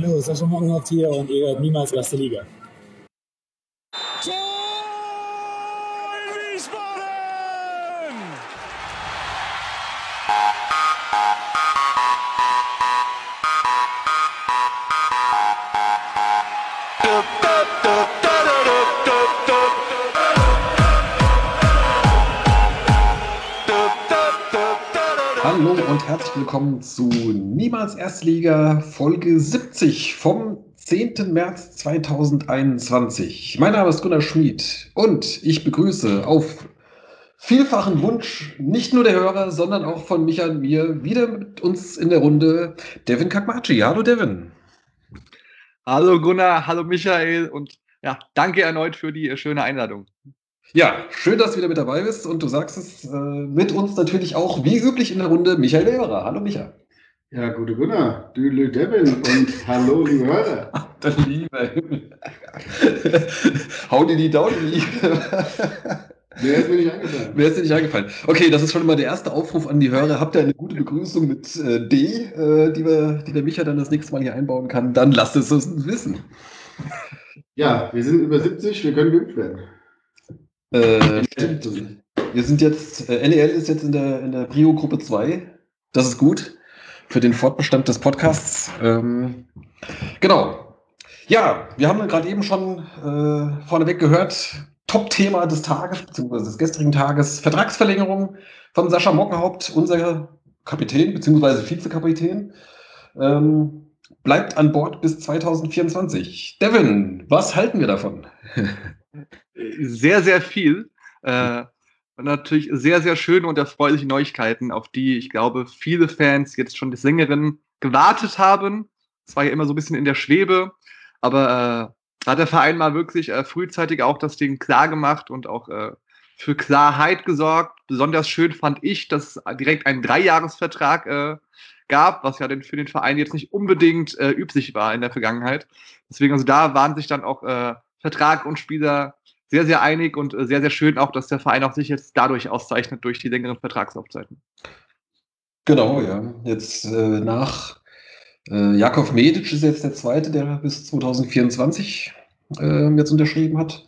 Hallo, Sascha Mockenhaupt hier und ihr hört niemals erste Liga. Und herzlich willkommen zu Niemals Erstliga Folge 70 vom 10. März 2021. Mein Name ist Gunnar Schmid und ich begrüße auf vielfachen Wunsch nicht nur der Hörer, sondern auch von Michael und mir wieder mit uns in der Runde Devin Kakmachi. Hallo Devin. Hallo Gunnar, hallo Michael und ja, danke erneut für die schöne Einladung. Ja, schön, dass du wieder mit dabei bist und du sagst es äh, mit uns natürlich auch wie üblich in der Runde Michael Lehrer. Hallo Micha. Ja, gute Gunnar, Dülü Devin und hallo liebe Hörer. Ach, der liebe Himmel. Hau dir die Daumen, liebe. Wer ist mir nicht eingefallen? Wer ist dir nicht eingefallen? Okay, das ist schon mal der erste Aufruf an die Hörer. Habt ihr eine gute Begrüßung mit äh, D, äh, die, wir, die der Micha dann das nächste Mal hier einbauen kann? Dann lasst es uns wissen. Ja, wir sind über 70, wir können geimpft werden. Äh, stimmt. Wir sind jetzt, äh, NEL ist jetzt in der, in der Prio-Gruppe 2. Das ist gut für den Fortbestand des Podcasts. Ähm, genau. Ja, wir haben gerade eben schon äh, vorneweg gehört, Top-Thema des Tages, beziehungsweise des gestrigen Tages, Vertragsverlängerung von Sascha Mockenhaupt, unser Kapitän, beziehungsweise Vizekapitän. Ähm, bleibt an Bord bis 2024. Devin, was halten wir davon? sehr, sehr viel. Äh, und natürlich sehr, sehr schöne und erfreuliche Neuigkeiten, auf die ich glaube, viele Fans jetzt schon des Längeren gewartet haben. Es war ja immer so ein bisschen in der Schwebe, aber äh, da hat der Verein mal wirklich äh, frühzeitig auch das Ding klar gemacht und auch äh, für Klarheit gesorgt. Besonders schön fand ich, dass es direkt einen Dreijahresvertrag äh, gab, was ja denn für den Verein jetzt nicht unbedingt äh, üblich war in der Vergangenheit. Deswegen, also da waren sich dann auch äh, Vertrag und Spieler sehr, sehr einig und äh, sehr, sehr schön auch, dass der Verein auch sich jetzt dadurch auszeichnet, durch die längeren Vertragslaufzeiten. Genau, ja. Jetzt äh, nach äh, Jakov Medic ist jetzt der zweite, der bis 2024 äh, jetzt unterschrieben hat.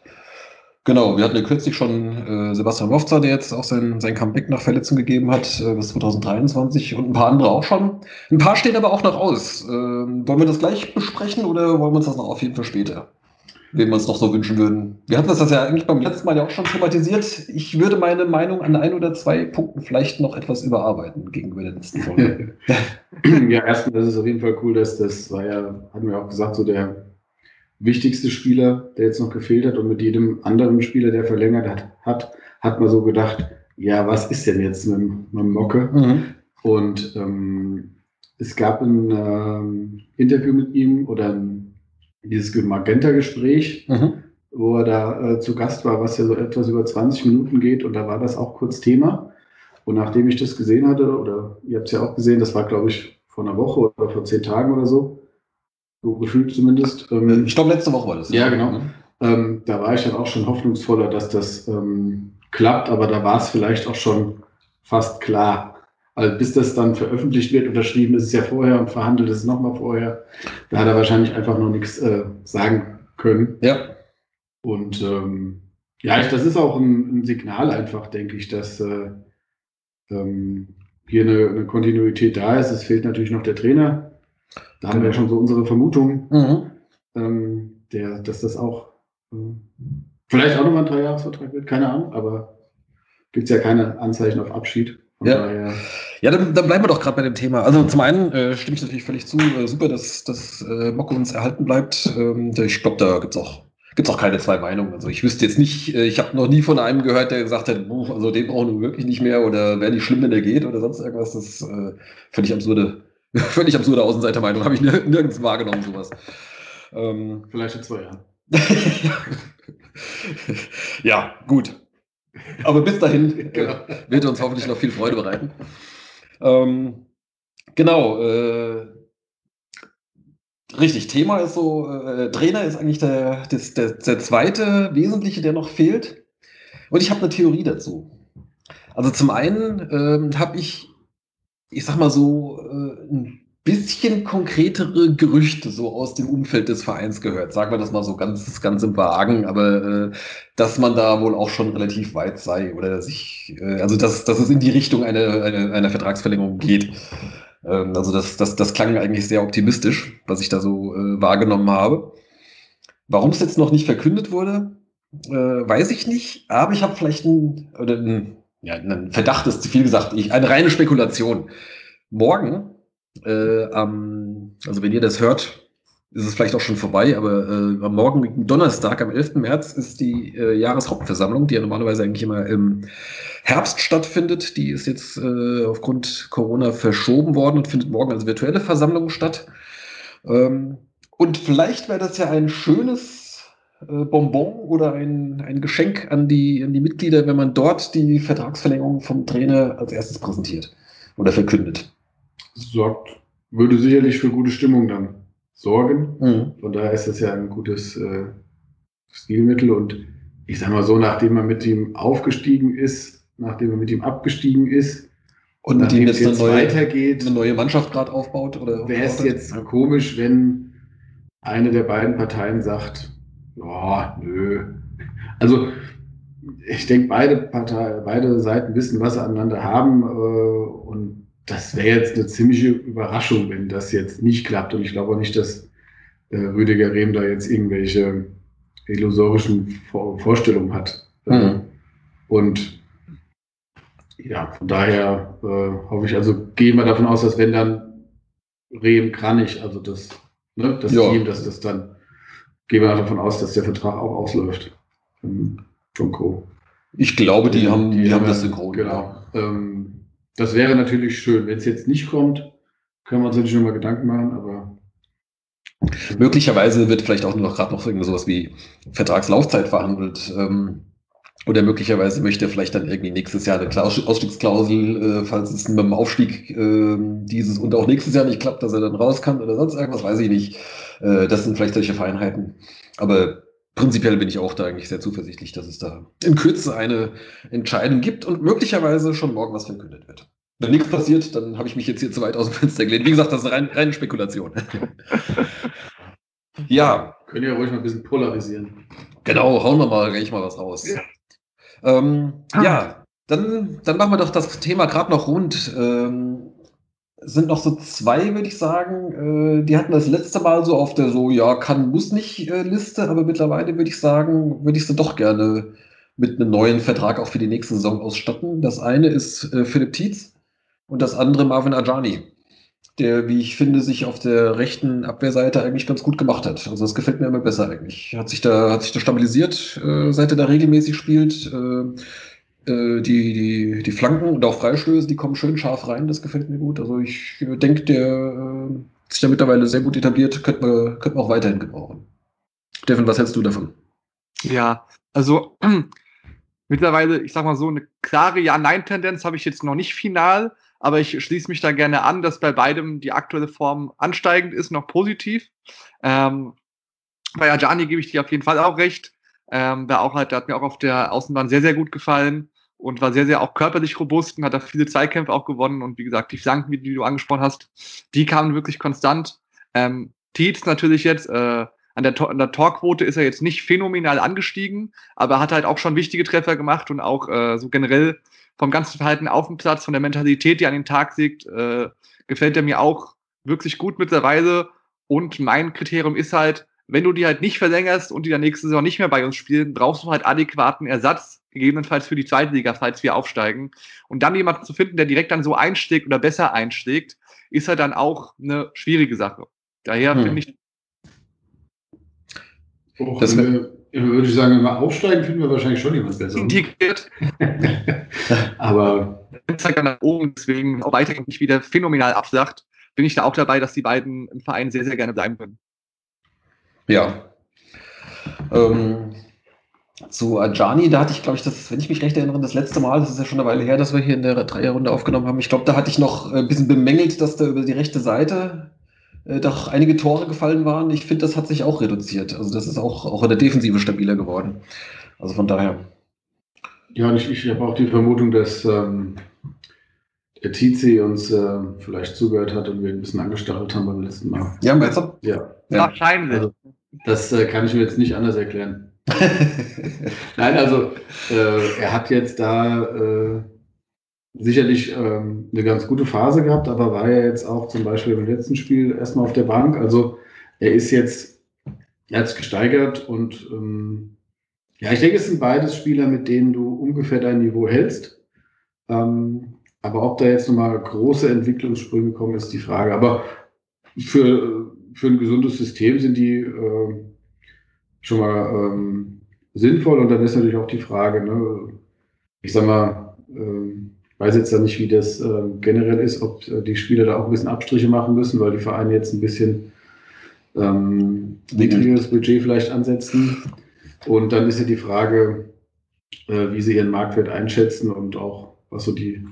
Genau, wir hatten ja kürzlich schon äh, Sebastian Wofzer, der jetzt auch sein, sein Comeback nach Verletzung gegeben hat, äh, bis 2023 und ein paar andere auch schon. Ein paar stehen aber auch noch aus. Ähm, wollen wir das gleich besprechen oder wollen wir uns das noch auf jeden Fall später? Wen wir uns noch so wünschen würden. Wir hatten das ja eigentlich beim letzten Mal ja auch schon thematisiert. Ich würde meine Meinung an ein oder zwei Punkten vielleicht noch etwas überarbeiten gegenüber der letzten Folge. ja, erstmal ist es auf jeden Fall cool, dass das war ja, hatten wir auch gesagt, so der wichtigste Spieler, der jetzt noch gefehlt hat und mit jedem anderen Spieler, der verlängert hat, hat, hat man so gedacht, ja, was ist denn jetzt mit, mit Mocke? Mhm. Und ähm, es gab ein ähm, Interview mit ihm oder ein dieses Magenta-Gespräch, mhm. wo er da äh, zu Gast war, was ja so etwas über 20 Minuten geht und da war das auch kurz Thema. Und nachdem ich das gesehen hatte, oder ihr habt es ja auch gesehen, das war glaube ich vor einer Woche oder vor zehn Tagen oder so, so gefühlt zumindest. Ähm, ich glaube letzte Woche war das. Ja, genau. Mhm. Ähm, da war ich dann auch schon hoffnungsvoller, dass das ähm, klappt, aber da war es vielleicht auch schon fast klar. Also bis das dann veröffentlicht wird, unterschrieben ist es ja vorher und verhandelt ist es nochmal vorher. Da hat er wahrscheinlich einfach noch nichts äh, sagen können. Ja. Und ähm, ja, ich, das ist auch ein, ein, Signal einfach, denke ich, dass äh, ähm, hier eine, eine, Kontinuität da ist. Es fehlt natürlich noch der Trainer. Da genau. haben wir genau. schon so unsere Vermutung, mhm. ähm, der, dass das auch äh, vielleicht auch nochmal ein Dreijahresvertrag wird, keine Ahnung, aber gibt es ja keine Anzeichen auf Abschied. Ja, ja dann, dann, bleiben wir doch gerade bei dem Thema. Also zum einen äh, stimme ich natürlich völlig zu. Äh, super, dass, dass äh, Mocke uns erhalten bleibt. Ähm, ich glaube, da gibt es auch, gibt's auch keine zwei Meinungen. Also ich wüsste jetzt nicht, äh, ich habe noch nie von einem gehört, der gesagt hat, also den brauchen wir wirklich nicht mehr oder wäre nicht schlimm, wenn der geht oder sonst irgendwas. Das ist äh, völlig absurde, völlig absurde Außenseitermeinung. Habe ich nirgends wahrgenommen, sowas. Ähm, Vielleicht in zwei Jahren. ja, gut. Aber bis dahin genau. wird uns hoffentlich noch viel Freude bereiten. Ähm, genau. Äh, richtig, Thema ist so, äh, Trainer ist eigentlich der, das, der, der zweite Wesentliche, der noch fehlt. Und ich habe eine Theorie dazu. Also zum einen ähm, habe ich, ich sag mal so, äh, ein bisschen konkretere Gerüchte so aus dem Umfeld des Vereins gehört. Sagen wir das mal so ganz, ganz im Wagen, aber äh, dass man da wohl auch schon relativ weit sei oder sich, äh, also dass, dass es in die Richtung einer eine, eine Vertragsverlängerung geht. Ähm, also das, das, das klang eigentlich sehr optimistisch, was ich da so äh, wahrgenommen habe. Warum es jetzt noch nicht verkündet wurde, äh, weiß ich nicht, aber ich habe vielleicht ein, oder ein, ja, ein Verdacht, ist zu viel gesagt, ich, eine reine Spekulation. Morgen, äh, am, also wenn ihr das hört, ist es vielleicht auch schon vorbei, aber äh, am Morgen, Donnerstag, am 11. März, ist die äh, Jahreshauptversammlung, die ja normalerweise eigentlich immer im Herbst stattfindet. Die ist jetzt äh, aufgrund Corona verschoben worden und findet morgen als virtuelle Versammlung statt. Ähm, und vielleicht wäre das ja ein schönes äh, Bonbon oder ein, ein Geschenk an die, an die Mitglieder, wenn man dort die Vertragsverlängerung vom Trainer als erstes präsentiert oder verkündet. Sorgt, würde sicherlich für gute Stimmung dann sorgen. Mhm. Von daher ist das ja ein gutes äh, Stilmittel. Und ich sag mal so, nachdem man mit ihm aufgestiegen ist, nachdem man mit ihm abgestiegen ist, Und mit dem es jetzt eine jetzt neue, weitergeht, eine neue Mannschaft gerade aufbaut oder wäre es jetzt komisch, wenn eine der beiden Parteien sagt, ja, nö. Also ich denke, beide Parteien, beide Seiten wissen, was sie aneinander haben. Äh, und das wäre jetzt eine ziemliche Überraschung, wenn das jetzt nicht klappt. Und ich glaube auch nicht, dass äh, Rüdiger Rehm da jetzt irgendwelche illusorischen Vor Vorstellungen hat. Mhm. Und ja, von daher äh, hoffe ich, also gehen wir davon aus, dass wenn dann Rehm Kranich, also das, ne, das Ja. Team, dass das dann, gehen wir davon aus, dass der Vertrag auch ausläuft. Von Co. Ich glaube, die, haben, die, haben das ja- synchron. Genau. Ähm, das wäre natürlich schön. Wenn es jetzt nicht kommt, können wir uns natürlich nochmal Gedanken machen, aber Möglicherweise wird vielleicht auch noch gerade noch irgend sowas wie Vertragslaufzeit verhandelt. Ähm, oder möglicherweise möchte er vielleicht dann irgendwie nächstes Jahr eine Klaus Ausstiegsklausel, äh, falls es mit dem Aufstieg äh, dieses und auch nächstes Jahr nicht klappt, dass er dann raus kann oder sonst irgendwas, weiß ich nicht. Äh, das sind vielleicht solche Feinheiten. Aber prinzipiell bin ich auch da eigentlich sehr zuversichtlich, dass es da in Kürze eine Entscheidung gibt und möglicherweise schon morgen was verkündet wird. Wenn nichts passiert, dann habe ich mich jetzt hier zu weit aus dem Fenster gelehnt. Wie gesagt, das ist rein, reine Spekulation. ja, können ja ruhig mal ein bisschen polarisieren. Genau, hauen wir mal gleich mal was raus. Ja. Ähm, Ah. ja, dann, dann machen wir doch das Thema gerade noch rund. Ähm, sind noch so zwei, würde ich sagen. Äh, die hatten das letzte Mal so auf der so, ja, kann, muss nicht äh, Liste, aber mittlerweile würde ich sagen, würde ich sie doch gerne mit einem neuen Vertrag auch für die nächste Saison ausstatten. Das eine ist äh, Philipp Tietz und das andere Marvin Ajani, der, wie ich finde, sich auf der rechten Abwehrseite eigentlich ganz gut gemacht hat. Also das gefällt mir immer besser eigentlich. Hat sich da, hat sich da stabilisiert, äh, seit er da regelmäßig spielt. Äh, die, die, die Flanken und auch Freistöße, die kommen schön scharf rein, das gefällt mir gut. Also ich äh, denke, der äh, hat sich da mittlerweile sehr gut etabliert, könnte man, könnte man auch weiterhin gebrauchen. Steffen, was hältst du davon? Ja, also mittlerweile, ich sag mal so, eine klare Ja-Nein-Tendenz habe ich jetzt noch nicht final, aber ich schließe mich da gerne an, dass bei beidem die aktuelle Form ansteigend ist, noch positiv. Ähm, bei Ajani gebe ich dir auf jeden Fall auch recht. Ähm, der, auch halt, der hat mir auch auf der Außenbahn sehr, sehr gut gefallen und war sehr, sehr auch körperlich robust und hat da viele Zweikämpfe auch gewonnen. Und wie gesagt, die Flanken, die du angesprochen hast, die kamen wirklich konstant. Ähm, Tietz natürlich jetzt, äh, an der, an der Torquote ist er jetzt nicht phänomenal angestiegen, aber er hat halt auch schon wichtige Treffer gemacht und auch äh, so generell vom ganzen Verhalten auf dem Platz, von der Mentalität, die an den Tag legt, äh, gefällt er mir auch wirklich gut mittlerweile. Und mein Kriterium ist halt, wenn du die halt nicht verlängerst und die dann nächste Saison nicht mehr bei uns spielen, brauchst du halt adäquaten Ersatz, gegebenenfalls für die zweite Liga, falls wir aufsteigen. Und dann jemanden zu finden, der direkt dann so einschlägt oder besser einschlägt, ist halt dann auch eine schwierige Sache. Daher Hm. finde ich, Och, Das wenn wir, würde ich sagen, wenn wir aufsteigen, finden wir wahrscheinlich schon jemand besser. integriert, Aber zeigt dann nach oben, deswegen auch weiterhin nicht wieder phänomenal absagt, bin ich da auch dabei, dass die beiden im Verein sehr, sehr gerne bleiben können. Ja. Ähm, zu Ajani, da hatte ich, glaube ich, das, wenn ich mich recht erinnere, das letzte Mal, das ist ja schon eine Weile her, dass wir hier in der Dreierrunde aufgenommen haben. Ich glaube, da hatte ich noch ein bisschen bemängelt, dass da über die rechte Seite äh, doch einige Tore gefallen waren. Ich finde, das hat sich auch reduziert. Also das ist auch, auch in der Defensive stabiler geworden. Also von daher. ja, und ich, ich habe auch die Vermutung, dass, ähm, der Tizi uns äh, vielleicht zugehört hat und wir ein bisschen angestachelt haben beim letzten Mal. Ja, meinst du? Ja, Ja. Wahrscheinlich. Also, das äh, kann ich mir jetzt nicht anders erklären. Nein, also äh, er hat jetzt da äh, sicherlich ähm, eine ganz gute Phase gehabt, aber war ja jetzt auch zum Beispiel im letzten Spiel erstmal auf der Bank. Also er ist jetzt, er hat sich gesteigert und ähm, ja, ich denke, es sind beides Spieler, mit denen du ungefähr dein Niveau hältst. Ähm, aber ob da jetzt nochmal große Entwicklungssprünge kommen, ist die Frage. Aber für, für ein gesundes System sind die äh, schon mal ähm, sinnvoll. Und dann ist natürlich auch die Frage, ne, ich sag mal, ähm, weiß jetzt ja nicht, wie das äh, generell ist, ob äh, die Spieler da auch ein bisschen Abstriche machen müssen, weil die Vereine jetzt ein bisschen ähm, niedrigeres Budget vielleicht ansetzen. Und dann ist ja die Frage, äh, wie sie ihren Marktwert einschätzen und auch, was so die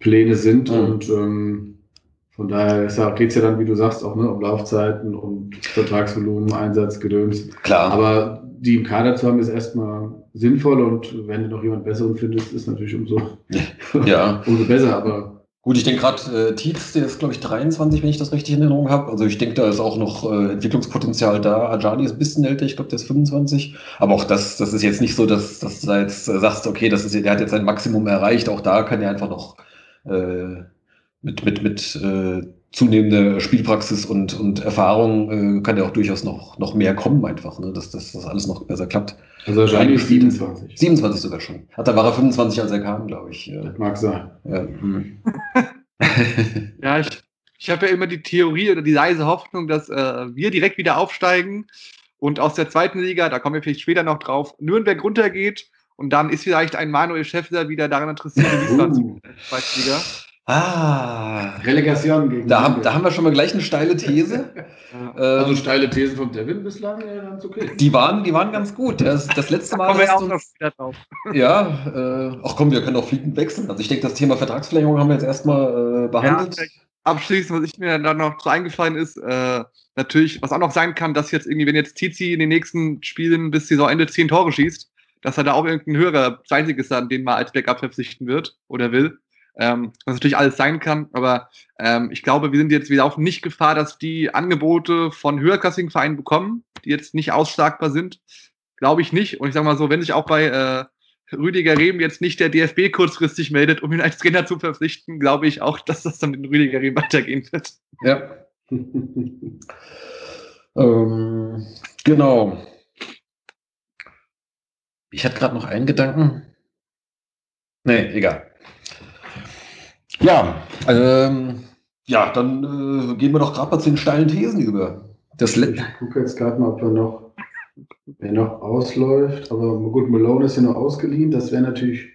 Pläne sind. Mhm. Und ähm, von daher geht es ja dann, wie du sagst, auch ne, um Laufzeiten und Vertragsvolumen, Einsatz, Gedöns. Klar. Aber die im Kader zu haben, ist erstmal sinnvoll und wenn du noch jemand Besseren findest, ist natürlich umso, ja. umso besser. Aber Gut, ich denke gerade, äh, Tietz, der ist, glaube ich, 23, wenn ich das richtig in Erinnerung habe. Also ich denke, da ist auch noch äh, Entwicklungspotenzial da. Ajani ist ein bisschen älter, ich glaube, der ist 25. Aber auch das, das ist jetzt nicht so, dass, dass du da jetzt äh, sagst, okay, das ist, der hat jetzt sein Maximum erreicht. Auch da kann er einfach noch äh, mit, mit, mit äh, zunehmender Spielpraxis und, und Erfahrung äh, kann er auch durchaus noch, noch mehr kommen einfach, ne? dass, dass das alles noch besser klappt. also wahrscheinlich ist Eingespielt. 27. 27 sogar schon. Hat, da war er 25, als er kam, glaube ich. Ja. Das mag sein. Ja. hm. Ja, ich, ich habe ja immer die Theorie oder die leise Hoffnung, dass äh, wir direkt wieder aufsteigen und aus der zweiten Liga, da kommen wir vielleicht später noch drauf, Nürnberg runtergeht und dann ist vielleicht ein Manuel Schäffler wieder daran interessiert, in Wiesbaden zu Uh. zweiten Liga. Ah, Relegation gegen Da haben, da haben wir schon mal gleich eine steile These. Also Ähm, steile Thesen von Devin bislang, ja, ganz okay. die, waren, die waren ganz gut. Das, das letzte Da Mal. kommen wir auch noch drauf. Ja, äh, ach komm, wir können auch fliegend wechseln. Also ich denke, das Thema Vertragsverlängerung haben wir jetzt erstmal äh, behandelt. Ja, abschließend, was ich mir dann noch so eingefallen ist, äh, natürlich, was auch noch sein kann, dass jetzt irgendwie, wenn jetzt Tizi in den nächsten Spielen bis Saisonende zehn Tore schießt, dass er da auch irgendein höherer Einziges an den man als Backup verpflichten wird oder will. Ähm, was natürlich alles sein kann, aber ähm, ich glaube, wir sind jetzt, wir laufen nicht Gefahr, dass die Angebote von höherklassigen Vereinen bekommen, die jetzt nicht ausschlagbar sind. Glaube ich nicht. Und ich sage mal so, wenn sich auch bei äh, Rüdiger Rehm jetzt nicht der DFB kurzfristig meldet, um ihn als Trainer zu verpflichten, glaube ich auch, dass das dann mit Rüdiger Rehm weitergehen wird. Ja. Ähm, genau. Ich hatte gerade noch einen Gedanken. Nee, egal. Ja, ähm, ja, dann äh, gehen wir doch gerade mal zu den steilen Thesen über. Das Ich gucke jetzt gerade mal, ob er noch, wer noch ausläuft. Aber gut, Malone ist ja noch ausgeliehen. Das wäre natürlich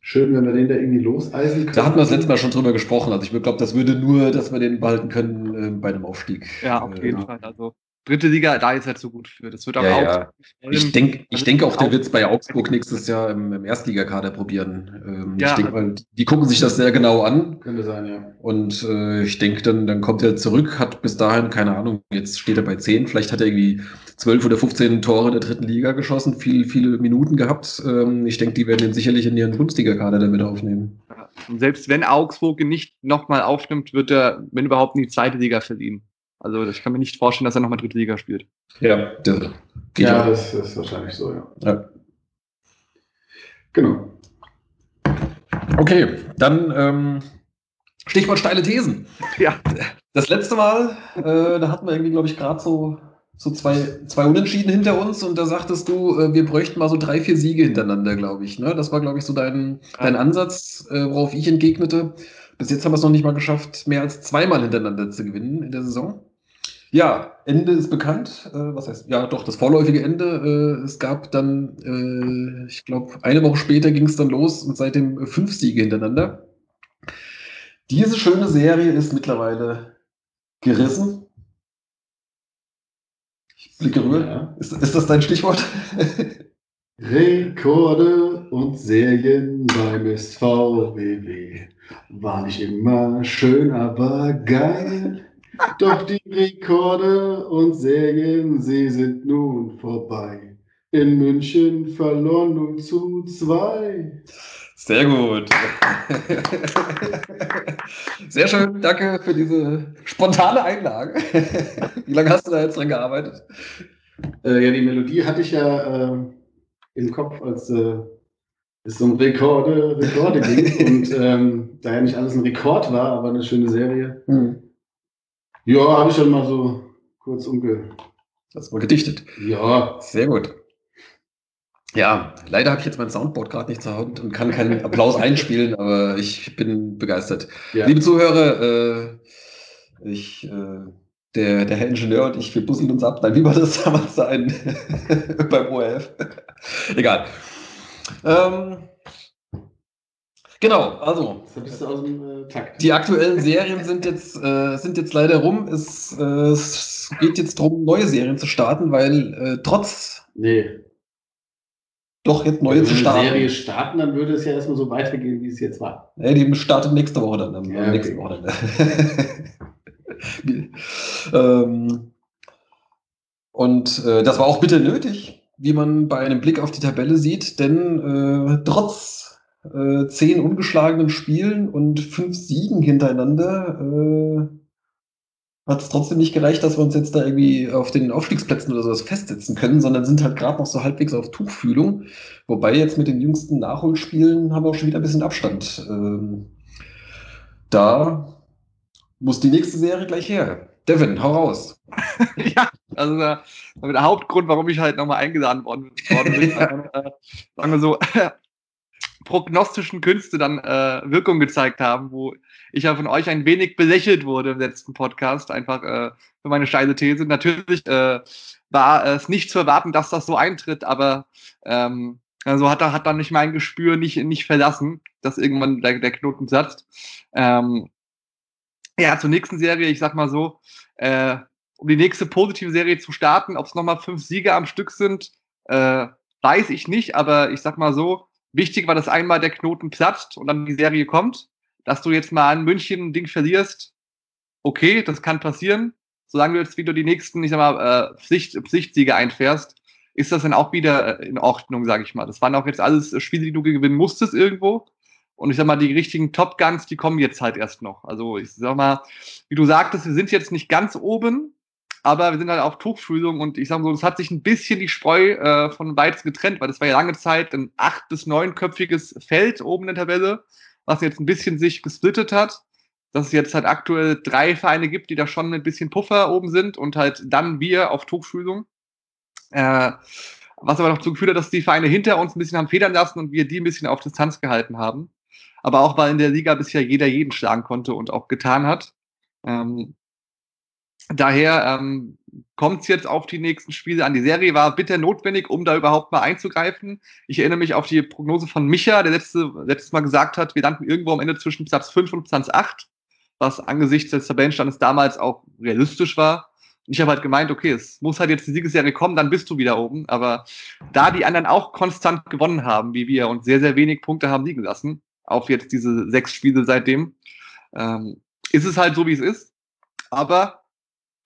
schön, wenn wir den da irgendwie loseisen können. da hatten wir das letzte Mal schon drüber gesprochen. Also ich glaube, das würde nur, dass wir den behalten können äh, bei einem Aufstieg. Ja, auf Äh, jeden Fall. Also dritte Liga, da ist halt so gut für. Das wird auch Ja, auch. ja. Ich denke ich Also denk auch, der wird es bei Augsburg nächstes Jahr im, im Erstligakader probieren. Ähm, Ja. Ich denke mal, die gucken sich das sehr genau an. Könnte sein, ja. Und äh, ich denke, dann, dann kommt er zurück, hat bis dahin, keine Ahnung, jetzt steht er bei 10, vielleicht hat er irgendwie 12 oder 15 Tore in der dritten Liga geschossen, viel, viele Minuten gehabt. Ähm, ich denke, die werden ihn sicherlich in ihren Bundesliga-Kader dann wieder aufnehmen. Und selbst wenn Augsburg ihn nicht nochmal aufnimmt, wird er, wenn überhaupt, in die zweite Liga verliehen. Also ich kann mir nicht vorstellen, dass er nochmal dritte Liga spielt. Ja, ja, ja. das ist wahrscheinlich so, ja. ja. Genau. Okay, dann ähm, Stichwort steile Thesen. Ja. Das letzte Mal, äh, da hatten wir irgendwie, glaube ich, gerade so, so zwei, zwei Unentschieden hinter uns und da sagtest du, äh, wir bräuchten mal so drei, vier Siege hintereinander, glaube ich. Ne? Das war, glaube ich, so dein, dein Ansatz, äh, worauf ich entgegnete. Bis jetzt haben wir es noch nicht mal geschafft, mehr als zweimal hintereinander zu gewinnen in der Saison. Ja, Ende ist bekannt. Äh, was heißt, ja, doch, das vorläufige Ende. Äh, es gab dann, äh, ich glaube, eine Woche später ging es dann los und seitdem äh, fünf Siege hintereinander. Diese schöne Serie ist mittlerweile gerissen. Ich blicke rüber. Ja. Ist, ist das dein Stichwort? Rekorde und Serien beim SVWW war nicht immer schön, aber geil. Doch die Rekorde und Serien, sie sind nun vorbei. In München verloren nun zu zwei. Sehr gut. Sehr schön, danke für diese spontane Einlage. Wie lange hast du da jetzt dran gearbeitet? Äh, ja, die Melodie hatte ich ja äh, im Kopf, als äh, es um Rekorde, Rekorde ging. Und ähm, da ja nicht alles ein Rekord war, aber eine schöne Serie. Hm. Ja, habe ich dann mal so kurz umge. Das mal gedichtet. Ja, Sehr gut. Ja, leider habe ich jetzt mein Soundboard gerade nicht zur Hand und kann keinen Applaus einspielen, aber ich bin begeistert. ja. Liebe Zuhörer, äh, ich, äh, der, der Herr Ingenieur und ich, wir busseln uns ab. Nein, wie war das damals sein beim ORF? Egal. Ähm, genau, also dem äh, die aktuellen Serien sind jetzt, äh, sind jetzt leider rum. Es, äh, es geht jetzt darum, neue Serien zu starten, weil äh, trotz Nee. doch jetzt neue Wenn zu wir eine Serie starten. starten, dann würde es ja erstmal so weitergehen, wie es jetzt war. Ja, die startet nächste Woche dann. Am, Ja, okay. nächsten Wochenende. ähm, und äh, das war auch bitte nötig, wie man bei einem Blick auf die Tabelle sieht, denn äh, trotz äh, zehn ungeschlagenen Spielen und fünf Siegen hintereinander äh, hat es trotzdem nicht gereicht, dass wir uns jetzt da irgendwie auf den Aufstiegsplätzen oder sowas festsetzen können, sondern sind halt gerade noch so halbwegs auf Tuchfühlung. Wobei jetzt mit den jüngsten Nachholspielen haben wir auch schon wieder ein bisschen Abstand. Ähm, da muss die nächste Serie gleich her. Devin, hau raus. ja, also äh, der Hauptgrund, warum ich halt nochmal eingeladen worden, worden bin, Ja. äh, sagen wir so, prognostischen Künste dann äh, Wirkung gezeigt haben, wo ich ja von euch ein wenig belächelt wurde im letzten Podcast, einfach äh, für meine steile These. Natürlich äh, war es nicht zu erwarten, dass das so eintritt, aber ähm, also hat, hat dann nicht mein Gespür nicht, nicht verlassen, dass irgendwann der, der Knoten platzt. Ähm, ja, zur nächsten Serie, ich sag mal so, äh, um die nächste positive Serie zu starten, ob es nochmal fünf Siege am Stück sind, äh, weiß ich nicht, aber ich sag mal so, wichtig war, dass einmal der Knoten platzt und dann die Serie kommt. Dass du jetzt mal in München ein Ding verlierst, okay, das kann passieren. Solange du jetzt wieder die nächsten, ich sag mal, äh, Pflicht, Pflichtsiege einfährst, ist das dann auch wieder äh, in Ordnung, sage ich mal. Das waren auch jetzt alles äh, Spiele, die du gewinnen musstest irgendwo. Und ich sag mal, die richtigen Top Guns, die kommen jetzt halt erst noch. Also ich sag mal, wie du sagtest, wir sind jetzt nicht ganz oben, aber wir sind halt auf Tuchfühlung und ich sag mal so, es hat sich ein bisschen die Spreu äh, von Weizen getrennt, weil das war ja lange Zeit ein acht- bis neunköpfiges Feld oben in der Tabelle, was jetzt ein bisschen sich gesplittet hat. Dass es jetzt halt aktuell drei Vereine gibt, die da schon ein bisschen Puffer oben sind und halt dann wir auf Tuchfühlung. Äh, was aber noch dazu geführt hat, dass die Vereine hinter uns ein bisschen haben federn lassen und wir die ein bisschen auf Distanz gehalten haben. Aber auch, weil in der Liga bisher jeder jeden schlagen konnte und auch getan hat. Ähm, daher ähm, kommt es jetzt auf die nächsten Spiele an. Die Serie war bitter notwendig, um da überhaupt mal einzugreifen. Ich erinnere mich auf die Prognose von Micha, der letzte, letztes Mal gesagt hat, wir landen irgendwo am Ende zwischen Platz 5 und Platz 8, was angesichts des Tabellenstandes damals auch realistisch war. Ich habe halt gemeint, okay, es muss halt jetzt die Siegesserie kommen, dann bist du wieder oben. Aber da die anderen auch konstant gewonnen haben, wie wir, und sehr, sehr wenig Punkte haben liegen lassen, auf jetzt diese sechs Spiele seitdem, ähm, ist es halt so, wie es ist. Aber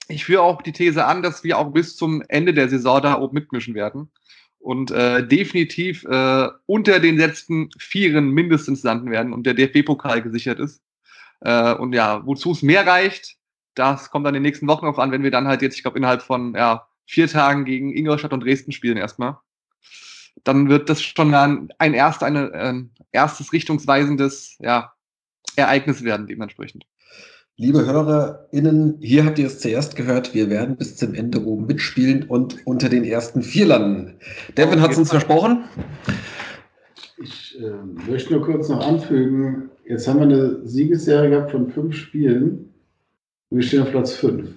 ich führe auch die These an, dass wir auch bis zum Ende der Saison da oben mitmischen werden und äh, definitiv äh, unter den letzten Vieren mindestens landen werden und der DFB-Pokal gesichert ist. Äh, und ja, wozu es mehr reicht, das kommt dann in den nächsten Wochen auf an, wenn wir dann halt jetzt, ich glaube, innerhalb von ja, vier Tagen gegen Ingolstadt und Dresden spielen erstmal. Dann wird das schon ein, ein, erst, eine, ein erstes richtungsweisendes ja, Ereignis werden, dementsprechend. Liebe HörerInnen, hier habt ihr es zuerst gehört. Wir werden bis zum Ende oben mitspielen und unter den ersten vier landen. Devin hat es uns versprochen. Ich äh, möchte nur kurz noch anfügen, jetzt haben wir eine Siegesserie gehabt von fünf Spielen und wir stehen auf Platz fünf.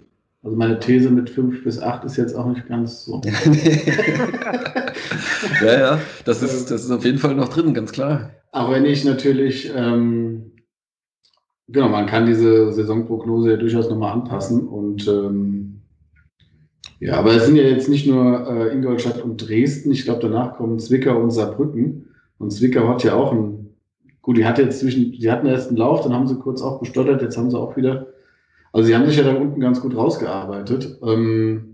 Also meine These mit fünf bis acht ist jetzt auch nicht ganz so. ja, ja, das ist, das ist auf jeden Fall noch drin, ganz klar. Aber wenn ich natürlich, ähm, genau, man kann diese Saisonprognose ja durchaus nochmal anpassen und ähm, ja, aber es sind ja jetzt nicht nur äh, Ingolstadt und Dresden, ich glaube danach kommen Zwickau und Saarbrücken und Zwickau hat ja auch ein, gut, die hat jetzt zwischen, die hatten erst einen Lauf, dann haben sie kurz auch gestottert, jetzt haben sie auch wieder, also sie haben sich ja da unten ganz gut rausgearbeitet. Ähm,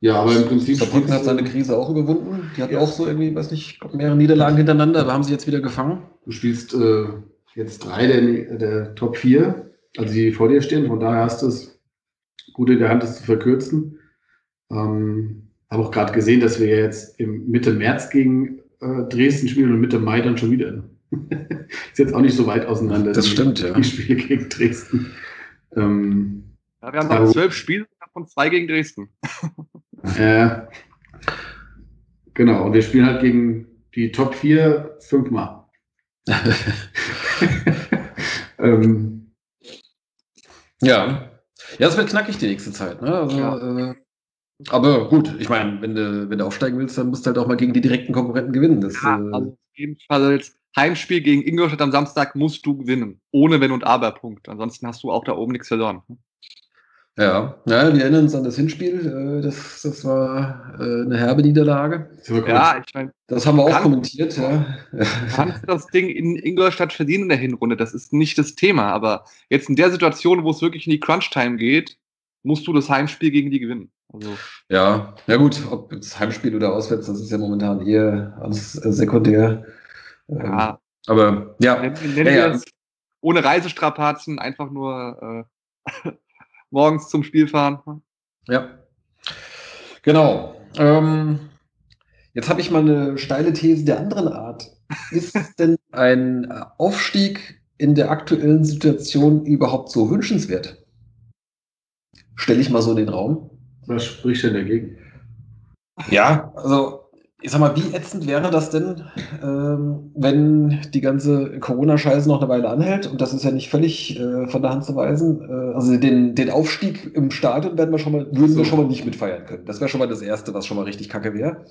Ja, aber im Prinzip. Saarbrücken hat seine Krise auch überwunden. Die hatten auch so irgendwie, weiß nicht, mehrere Niederlagen hintereinander, aber haben sie jetzt wieder gefangen. Du spielst äh, jetzt drei der, der Top 4, also die vor dir stehen, von daher hast du es gut in der Hand, das zu verkürzen. Ähm, habe auch gerade gesehen, dass wir jetzt im Mitte März gegen äh, Dresden spielen und Mitte Mai dann schon wieder. ist jetzt auch nicht so weit auseinander. Das stimmt, ja. Die Spiele gegen Dresden. Ähm, ja, wir haben noch zwölf Spiele von zwei gegen Dresden. äh, genau, und wir spielen halt gegen die Top 4 fünfmal. ähm, ja. Ja, es wird knackig die nächste Zeit. Ne? Also, Ja. äh, aber gut, ich meine, wenn du, wenn du aufsteigen willst, dann musst du halt auch mal gegen die direkten Konkurrenten gewinnen. Das, Ja, äh, also auf jeden Fall als Heimspiel gegen Ingolstadt am Samstag musst du gewinnen. Ohne Wenn und Aber-Punkt. Ansonsten hast du auch da oben nichts verloren. Ja. ja, wir erinnern uns an das Hinspiel. Äh, das, das war äh, eine herbe Niederlage. Ja, ich meine, Das haben wir auch Kann- kommentiert. Ja. du kannst das Ding in Ingolstadt verdienen in der Hinrunde. Das ist nicht das Thema. Aber jetzt in der Situation, wo es wirklich in die Crunch-Time geht, musst du das Heimspiel gegen die gewinnen. Also, Ja, ja gut, ob jetzt Heimspiel oder auswärts, das ist ja momentan eher alles äh, sekundär. Ähm, ja, Aber ja, nennen, nennen Ja, wir ja. es ohne Reisestrapazen einfach nur äh, morgens zum Spiel fahren. ja. Genau. Ähm, jetzt habe ich mal eine steile These der anderen Art. Ist denn ein Aufstieg in der aktuellen Situation überhaupt so wünschenswert? Stelle ich mal so in den Raum. Was spricht denn dagegen? Ja, also ich sag mal, wie ätzend wäre das denn, ähm, wenn die ganze Corona-Scheiße noch eine Weile anhält? Und das ist ja nicht völlig äh, von der Hand zu weisen. Äh, also den, den Aufstieg im Stadion werden wir schon mal, würden wir So. schon mal nicht mitfeiern können. Das wäre schon mal das Erste, was schon mal richtig kacke wäre.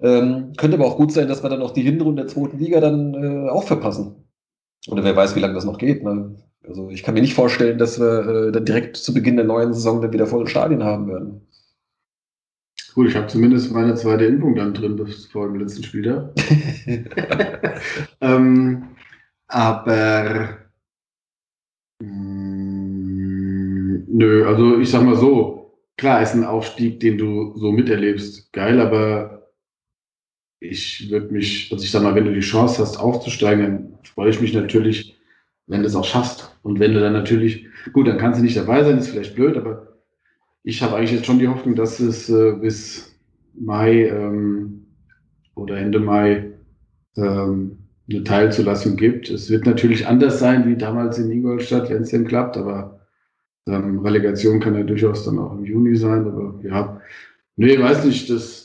Ähm, könnte aber auch gut sein, dass wir dann auch die Hinrunde der zweiten Liga dann äh, auch verpassen. Oder wer weiß, wie lange das noch geht. Ne? Also ich kann mir nicht vorstellen, dass wir äh, dann direkt zu Beginn der neuen Saison dann wieder volle Stadien haben werden. Gut, ich habe zumindest meine zweite Impfung dann drin bis vor dem letzten Spieltag. ähm, aber mh, nö, also ich sag mal so, klar ist ein Aufstieg, den du so miterlebst, geil, aber ich würde mich, also ich sag mal, wenn du die Chance hast aufzusteigen, dann freue ich mich natürlich, wenn du es auch schaffst. Und wenn du dann natürlich, gut, dann kannst du nicht dabei sein, ist vielleicht blöd, aber ich habe eigentlich jetzt schon die Hoffnung, dass es äh, bis Mai ähm, oder Ende Mai ähm, eine Teilzulassung gibt. Es wird natürlich anders sein wie damals in Ingolstadt, wenn es denn klappt, aber ähm, Relegation kann ja durchaus dann auch im Juni sein. Aber ja, nee, weiß nicht, das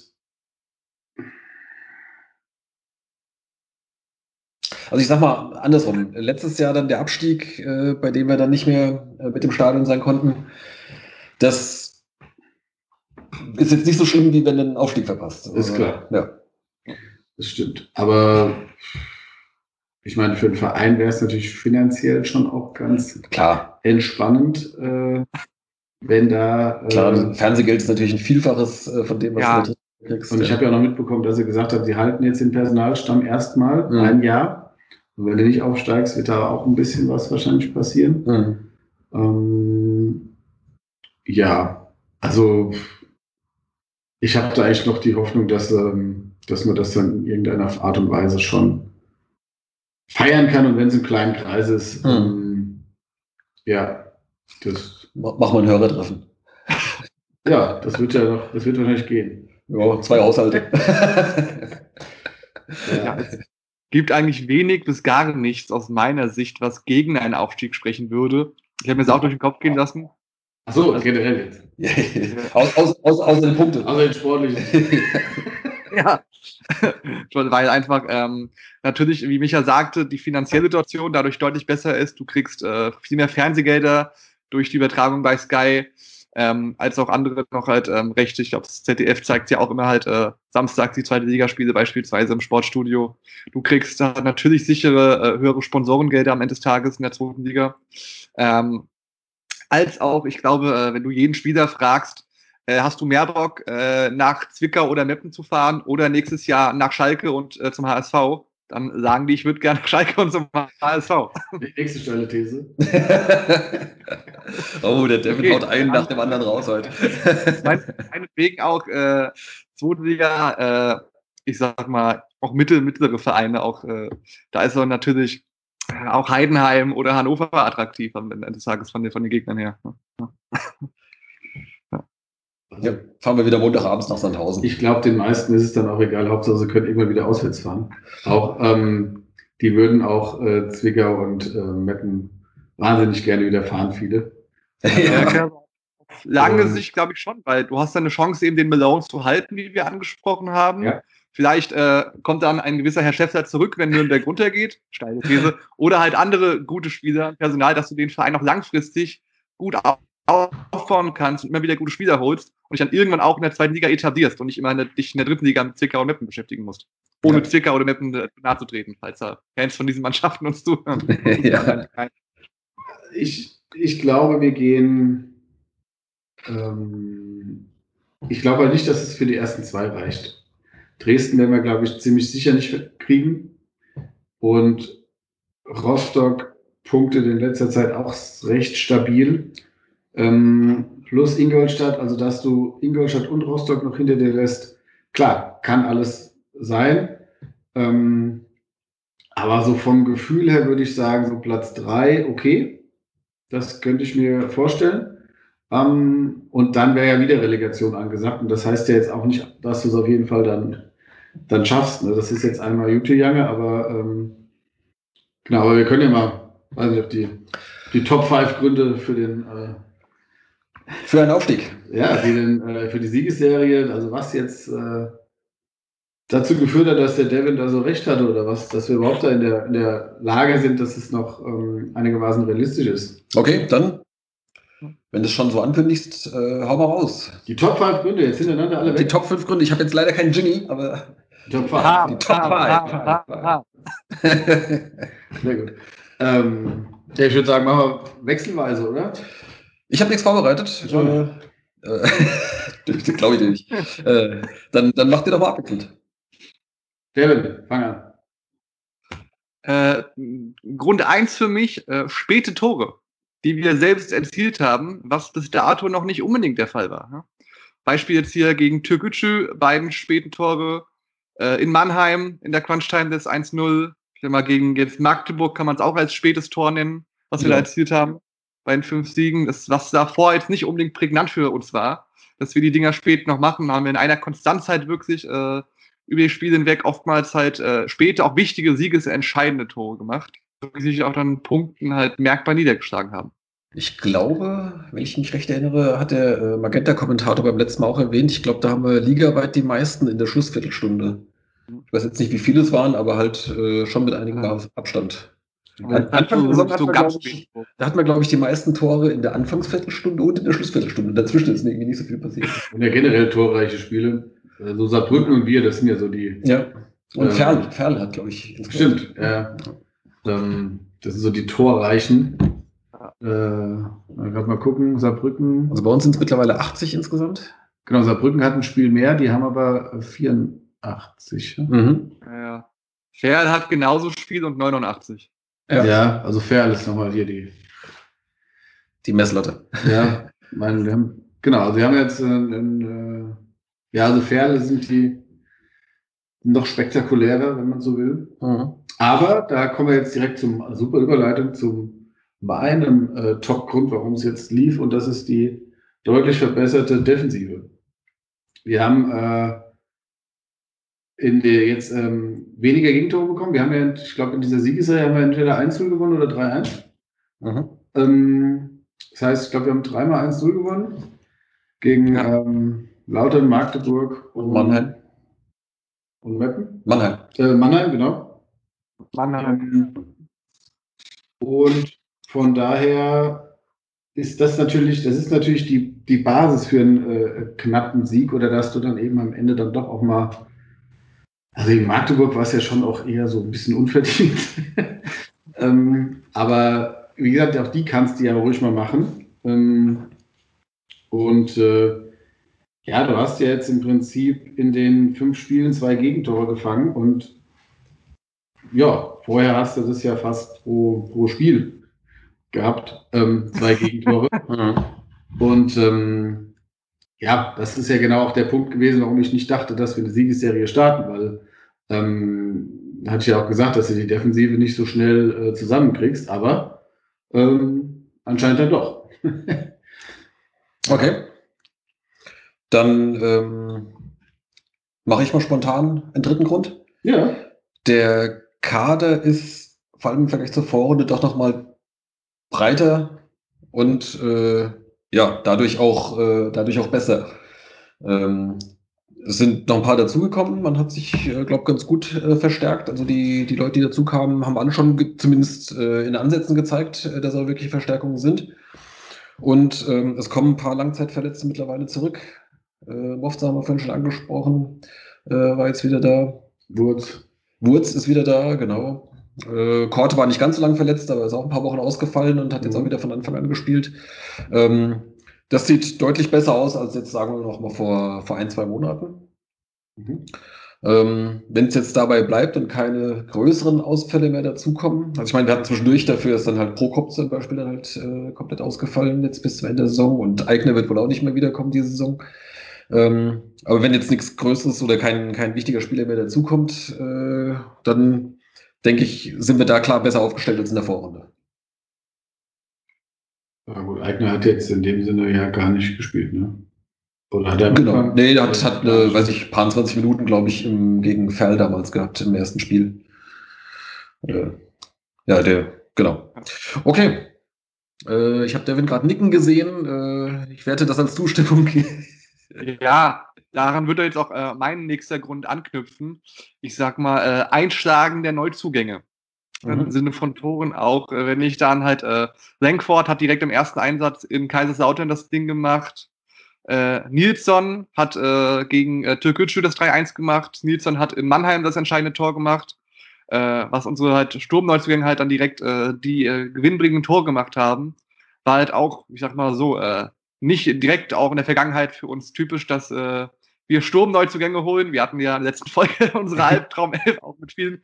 Also ich sag mal andersrum. Letztes Jahr dann der Abstieg, äh, bei dem wir dann nicht mehr äh, mit dem Stadion sein konnten. Das ist jetzt nicht so schlimm, wie wenn du einen Aufstieg verpasst. Ist klar. Ja. Das stimmt. Aber ich meine, für den Verein wäre es natürlich finanziell schon auch ganz Klar, entspannend, äh, wenn da. Äh, klar. Fernsehgeld ist natürlich ein Vielfaches äh, von dem, was Ja. du da kriegst. und ich habe ja auch noch mitbekommen, dass sie gesagt haben, sie halten jetzt den Personalstamm erstmal Mhm. ein Jahr. Und wenn du nicht aufsteigst, wird da auch ein bisschen was wahrscheinlich passieren. Mhm. Ähm, ja, also ich habe da eigentlich noch die Hoffnung, dass, ähm, dass man das dann in irgendeiner Art und Weise schon feiern kann und wenn es im kleinen Kreis ist, Mhm. ähm, ja, das, Ma- Mach mal ein Hörertreffen. ja, das wird ja noch, das wird wahrscheinlich gehen. Ja, zwei Haushalte. Ja, es gibt eigentlich wenig bis gar nichts aus meiner Sicht, was gegen einen Aufstieg sprechen würde. Ich habe mir das auch durch den Kopf gehen lassen. Achso, generell jetzt. aus, aus, aus, außer den Punkten. Also den sportlichen. Ja. Weil einfach ähm, natürlich, wie Micha sagte, die finanzielle Situation dadurch deutlich besser ist. Du kriegst äh, viel mehr Fernsehgelder durch die Übertragung bei Sky, ähm, als auch andere noch halt ähm, Rechte. Ich glaube, das ZDF zeigt ja auch immer halt äh, Samstag die zweite Ligaspiele beispielsweise im Sportstudio. Du kriegst da natürlich sichere, äh, höhere Sponsorengelder am Ende des Tages in der zweiten Liga. Ähm, als auch, ich glaube, äh, wenn du jeden Spieler fragst, äh, hast du mehr Bock, äh, nach Zwickau oder Meppen zu fahren oder nächstes Jahr nach Schalke und zum HSV? dann sagen die, ich würde gerne Schalke und zum HSV. Die nächste steile These. oh, der Devin Okay. haut einen nach dem anderen raus heute. Mein- Meinetwegen auch äh, zweite Liga, äh, ich sag mal, auch mittel, mittlere Vereine, auch äh, da ist so natürlich auch Heidenheim oder Hannover attraktiv am Ende des Tages von den, von den Gegnern her. ja, fahren wir wieder Montagabends nach Sandhausen. Ich glaube, den meisten ist es dann auch egal. Hauptsache, sie können irgendwann wieder auswärts fahren. Auch, ähm, die würden auch äh, Zwickau und äh, Meppen wahnsinnig gerne wieder fahren, viele. Ja, klar. Auf lange Ähm. Sicht glaube ich schon, weil du hast dann eine Chance, eben den Malone zu halten, wie wir angesprochen haben. Ja. Vielleicht äh, kommt dann ein gewisser Herr Schäffler zurück, wenn Nürnberg runtergeht. Steile These. Oder halt andere gute Spieler, Personal, dass du den Verein auch langfristig gut au- aufbauen kannst und immer wieder gute Spieler holst und dich dann irgendwann auch in der zweiten Liga etablierst und nicht immer in der, dich in der dritten Liga mit Zwickau und Meppen beschäftigen musst. Ohne Ja. Zwickau oder Meppen äh, nahe zu treten, falls da Fans von diesen Mannschaften uns zuhören. ja. Ich, ich glaube, wir gehen. Ähm, ich glaube halt nicht, dass es für die ersten zwei reicht. Dresden werden wir, glaube ich, ziemlich sicher nicht kriegen. Und Rostock punktet in letzter Zeit auch recht stabil. Ähm, plus Ingolstadt, also dass du Ingolstadt und Rostock noch hinter dir lässt. Klar, kann alles sein. Ähm, aber so vom Gefühl her würde ich sagen, so Platz drei, okay. Das könnte ich mir vorstellen. Ähm, und dann wäre ja wieder Relegation angesagt. Und das heißt ja jetzt auch nicht, dass du es auf jeden Fall dann, dann schaffst. Ne? Das ist jetzt einmal Jute Jange, aber ähm, genau, aber wir können ja mal, weiß nicht, ob die, die Top 5 Gründe für den äh, Für einen Aufstieg. ja, die denn, äh, für die Siegesserie, also was jetzt äh, dazu geführt hat, dass der Devin da so recht hatte oder was, dass wir überhaupt da in der, in der Lage sind, dass es noch ähm, einigermaßen realistisch ist. Okay, dann, wenn du es schon so ankündigst, äh, hau mal raus. Die Top 5 Gründe, jetzt hintereinander alle Die weg. Top 5 Gründe. Ich habe jetzt leider keinen Jingle, aber. Die Top 5. Ha, die Top ha, five. ha, ha, ha. Sehr gut. Ähm, ja, ich würde sagen, machen wir wechselweise, oder? Ich habe nichts vorbereitet. Äh, äh, glaube ich dir nicht. Äh, dann, dann mach dir doch mal abwechselnd. Devin, fang an. Äh, Grund eins für mich, äh, späte Tore, die wir selbst erzielt haben, was bis dato noch nicht unbedingt der Fall war. Ne? Beispiel jetzt hier gegen Türkgücü, beiden späten Tore. Äh, in Mannheim in der Crunch-Time das 1-0. Ich mal, gegen jetzt Magdeburg kann man es auch als spätes Tor nennen, was wir Ja. da erzielt haben. Bei den fünf Siegen. Das, was davor jetzt nicht unbedingt prägnant für uns war, dass wir die Dinger spät noch machen, haben wir in einer Konstanz halt wirklich äh, über die Spiele hinweg oftmals halt äh, später auch wichtige siegesentscheidende Tore gemacht, die sich auch dann Punkten halt merkbar niedergeschlagen haben. Ich glaube, wenn ich mich recht erinnere, hat der äh, Magenta-Kommentator beim letzten Mal auch erwähnt, ich glaube, da haben wir ligaweit die meisten in der Schlussviertelstunde. Ich weiß jetzt nicht, wie viele es waren, aber halt äh, schon mit einigem Abstand. An- Anfang der Saison hat ich. Da hat man, glaube ich, die meisten Tore in der Anfangsviertelstunde und in der Schlussviertelstunde. Dazwischen ist irgendwie nicht so viel passiert. Und ja generell torreiche Spiele. Äh, So Saarbrücken und wir, das sind ja so die. Ja. Und Ähm, Ferl, Ferl hat, glaube ich, insgesamt- Stimmt, ja. Ähm, das sind so die torreichen. Äh, gerade mal gucken, Saarbrücken. Also bei uns sind es mittlerweile 80 insgesamt. Genau, Saarbrücken hat ein Spiel mehr, die haben aber 84. ja? Mhm. Ja, ja. Ferl hat genauso Spiel und 89. Ja. Ja, also Ferl ist nochmal hier die. Die Messlatte. Ja, mein, wir haben, genau, also wir haben jetzt äh, ein, äh, ja, also Ferle sind die noch spektakulärer, wenn man so will. Mhm. Aber da kommen wir jetzt direkt zum super Überleitung zum einem äh, Top-Grund, warum es jetzt lief, und das ist die deutlich verbesserte Defensive. Wir haben äh, in der jetzt ähm, weniger Gegentore bekommen. Wir haben ja, ich glaube, in dieser Siegesserie haben wir entweder 1-0 gewonnen oder 3-1. Mhm. Ähm, das heißt, ich glaube, wir haben dreimal 1-0 gewonnen gegen Ja. ähm, Lautern, Magdeburg Und Mannheim. Und Meppen. Mannheim. Äh, Mannheim, genau. Mannheim. Ähm, Und von daher ist das natürlich, das ist natürlich die, die Basis für einen äh, knappen Sieg oder dass du dann eben am Ende dann doch auch mal, also in Magdeburg war es ja schon auch eher so ein bisschen unverdient. ähm, aber wie gesagt, auch die kannst du ja ruhig mal machen. Ähm, und äh, ja, du hast ja jetzt im Prinzip in den fünf Spielen zwei Gegentore gefangen und ja, vorher hast du das ja fast pro, pro Spiel gehabt, ähm, zwei Gegentore. Mhm. Und ähm, ja, das ist ja genau auch der Punkt gewesen, warum ich nicht dachte, dass wir eine Siegesserie starten, weil ähm, hatte ich ja auch gesagt, dass du die Defensive nicht so schnell äh, zusammenkriegst, aber ähm, anscheinend dann doch. Okay. Dann ähm, mache ich mal spontan einen dritten Grund. ja, Der Kader ist vor allem im Vergleich zur Vorrunde doch nochmal breiter und äh, ja, dadurch auch, äh, dadurch auch besser. Ähm, es sind noch ein paar dazugekommen. Man hat sich, äh, glaube ganz gut äh, verstärkt. Also die, die Leute, die dazukamen, haben alle schon zumindest äh, in Ansätzen gezeigt, äh, dass auch wirklich Verstärkungen sind. Und ähm, es kommen ein paar Langzeitverletzte mittlerweile zurück. Äh, Mofza haben wir vorhin schon angesprochen, äh, war jetzt wieder da. Wurz. Wurz ist wieder da, genau. Äh, Korte war nicht ganz so lange verletzt, aber ist auch ein paar Wochen ausgefallen und hat jetzt Mhm. auch wieder von Anfang an gespielt. Ähm, das sieht deutlich besser aus als jetzt, sagen wir noch mal, vor, vor ein, zwei Monaten. Mhm. Ähm, Wenn es jetzt dabei bleibt und keine größeren Ausfälle mehr dazukommen, also ich meine, wir hatten zwischendurch dafür, ist dann halt Prokop zum Beispiel dann halt äh, komplett ausgefallen jetzt bis zum Ende der Saison und Eigner wird wohl auch nicht mehr wiederkommen diese Saison. Ähm, aber wenn jetzt nichts Größeres oder kein, kein wichtiger Spieler mehr dazukommt, äh, dann denke ich, sind wir da klar besser aufgestellt als in der Vorrunde. Ja, gut, Eigner hat jetzt in dem Sinne ja gar nicht gespielt, ne? Oder hat er Genau. Nee, der hat, hat eine, weiß ich, paar 20 Minuten, glaube ich, im, gegen Ferl damals gehabt im ersten Spiel. Äh, ja, der, genau. Okay. Äh, ich habe Devin gerade nicken gesehen. Äh, ich werte das als Zustimmung. Ja, daran wird jetzt auch äh, mein nächster Grund anknüpfen. Ich sag mal, äh, Einschlagen der Neuzugänge. Mhm. Im Sinne von Toren auch, äh, wenn ich dann halt, äh, Langford hat direkt im ersten Einsatz in Kaiserslautern das Ding gemacht. Äh, Nilsson hat äh, gegen äh, Türkgücü das 3-1 gemacht. Nilsson hat in Mannheim das entscheidende Tor gemacht. Äh, was unsere halt Sturmneuzugänge halt dann direkt äh, die äh, gewinnbringenden Tore gemacht haben, war halt auch, ich sag mal so, äh, nicht direkt auch in der Vergangenheit für uns typisch, dass äh, wir Sturmneuzugänge holen. Wir hatten ja in der letzten Folge unsere Albtraum 11 auch mit vielen,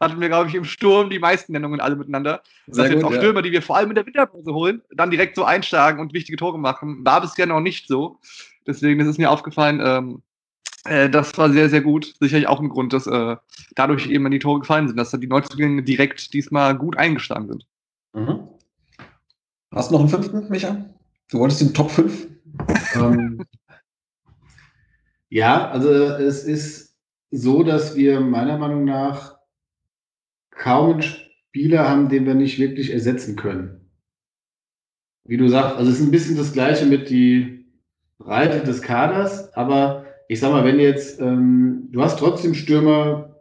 hatten wir, glaube ich, im Sturm die meisten Nennungen alle miteinander. Sehr dass jetzt gut, auch ja. Stürmer, die wir vor allem in der Winterpause holen, dann direkt so einschlagen und wichtige Tore machen, war bisher noch nicht so. Deswegen ist es mir aufgefallen, ähm, äh, das war sehr, sehr gut. Sicherlich auch ein Grund, dass äh, dadurch eben die Tore gefallen sind, dass dann die Neuzugänge direkt diesmal gut eingeschlagen sind. Mhm. Hast du noch einen fünften, Micha? Du wolltest den Top 5? Ähm, ja, also es ist so, dass wir meiner Meinung nach kaum einen Spieler haben, den wir nicht wirklich ersetzen können. Wie du sagst, also es ist ein bisschen das Gleiche mit die Breite des Kaders, aber ich sag mal, wenn jetzt, ähm, du hast trotzdem Stürmer,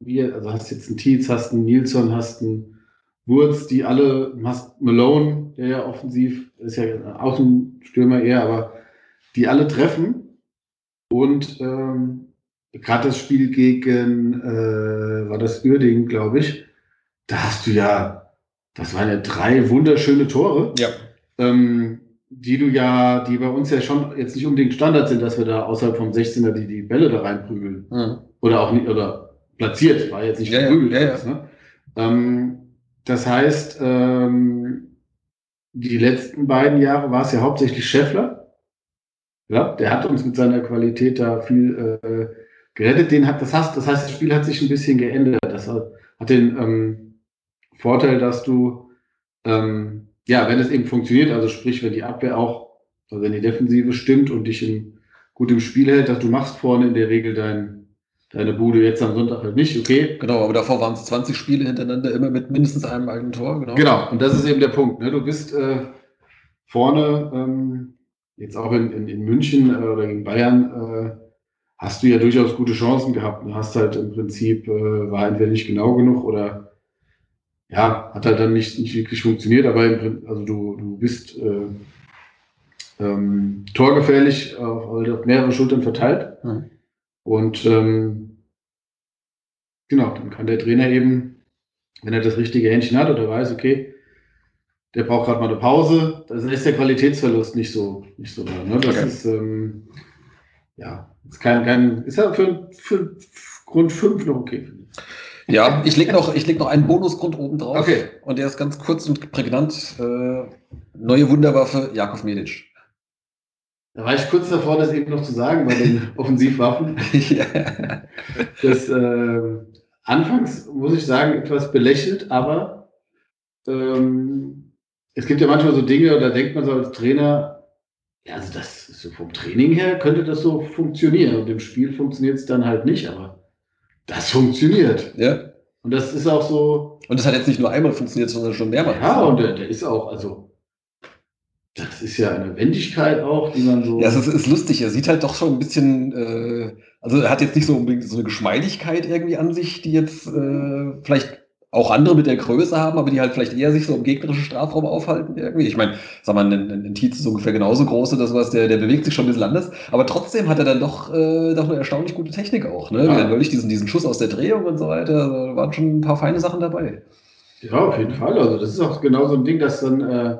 wie, also hast jetzt einen Tietz, hast einen Nilsson, hast einen Wurz, die alle, hast Malone, der ja offensiv, ist ja auch ein Stürmer eher, aber die alle treffen. Und ähm, gerade das Spiel gegen, äh, war das Uerdingen, glaube ich, da hast du ja, das waren ja drei wunderschöne Tore, Ja. ähm, die du ja, die bei uns ja schon jetzt nicht unbedingt Standard sind, dass wir da außerhalb vom 16er die, die Bälle da reinprügeln. Mhm. Oder auch nicht, oder platziert, war jetzt nicht Ja, verprügelt. ja, ja. alles, Ne? Ähm, das heißt, ähm, die letzten beiden Jahre war es ja hauptsächlich Scheffler. Ja, der hat uns mit seiner Qualität da viel äh, gerettet. Den hat, das, heißt, das heißt, das Spiel hat sich ein bisschen geändert. Das hat, hat den ähm, Vorteil, dass du, ähm, ja, wenn es eben funktioniert, also sprich, wenn die Abwehr auch, also wenn die Defensive stimmt und dich in, gut im Spiel hält, dass du machst vorne in der Regel dein, deine Bude jetzt am Sonntag halt nicht, okay. Genau, aber davor waren es 20 Spiele hintereinander, immer mit mindestens einem eigenen Tor. Genau. Genau, und das ist eben der Punkt. Ne? Du bist äh, vorne, ähm, jetzt auch in, in, in München äh, oder gegen Bayern, äh, hast du ja durchaus gute Chancen gehabt. Du hast halt im Prinzip, äh, war entweder nicht genau genug oder ja, hat halt dann nicht, nicht wirklich funktioniert, aber im, also du, du bist äh, ähm, torgefährlich auf, auf mehrere Schultern verteilt. Mhm. Und ähm, genau, dann kann der Trainer eben, wenn er das richtige Händchen hat oder weiß, okay, der braucht gerade mal eine Pause, dann ist der Qualitätsverlust nicht so, nicht so da. Ne? Das Okay. ist, ähm, ja, ist kein, kein, ist ja für, für Grund 5 noch okay. ich. Ja, ich lege noch, leg noch einen Bonusgrund oben drauf. Okay. Und der ist ganz kurz und prägnant. Äh, neue Wunderwaffe, Jakov Medic. Da war ich kurz davor, das eben noch zu sagen bei den Offensivwaffen. ja. Das äh, anfangs, muss ich sagen, etwas belächelt, aber ähm, es gibt ja manchmal so Dinge, da denkt man so als Trainer, ja, also das so vom Training her könnte das so funktionieren. Und im Spiel funktioniert es dann halt nicht, aber das funktioniert. ja. Und das ist auch so, Und das hat jetzt nicht nur einmal funktioniert, sondern schon mehrmals. ja, und der, der ist auch, also, das ist ja eine Wendigkeit auch, die man so. Ja, es ist, ist lustig. Er sieht halt doch schon ein bisschen, äh, also er hat jetzt nicht so unbedingt so eine Geschmeidigkeit irgendwie an sich, die jetzt äh, vielleicht auch andere mit der Größe haben, aber die halt vielleicht eher sich so im gegnerischen Strafraum aufhalten irgendwie. Ich meine, sag mal, ein, ein, ein Tietz ist ungefähr genauso groß oder sowas, der, der bewegt sich schon ein bisschen anders, aber trotzdem hat er dann doch, äh, doch eine erstaunlich gute Technik auch, ne? Ja. wirklich diesen, diesen Schuss aus der Drehung und so weiter, also, da waren schon ein paar feine Sachen dabei. Ja, auf jeden Fall. Also das ist auch genau so ein Ding, dass dann, äh,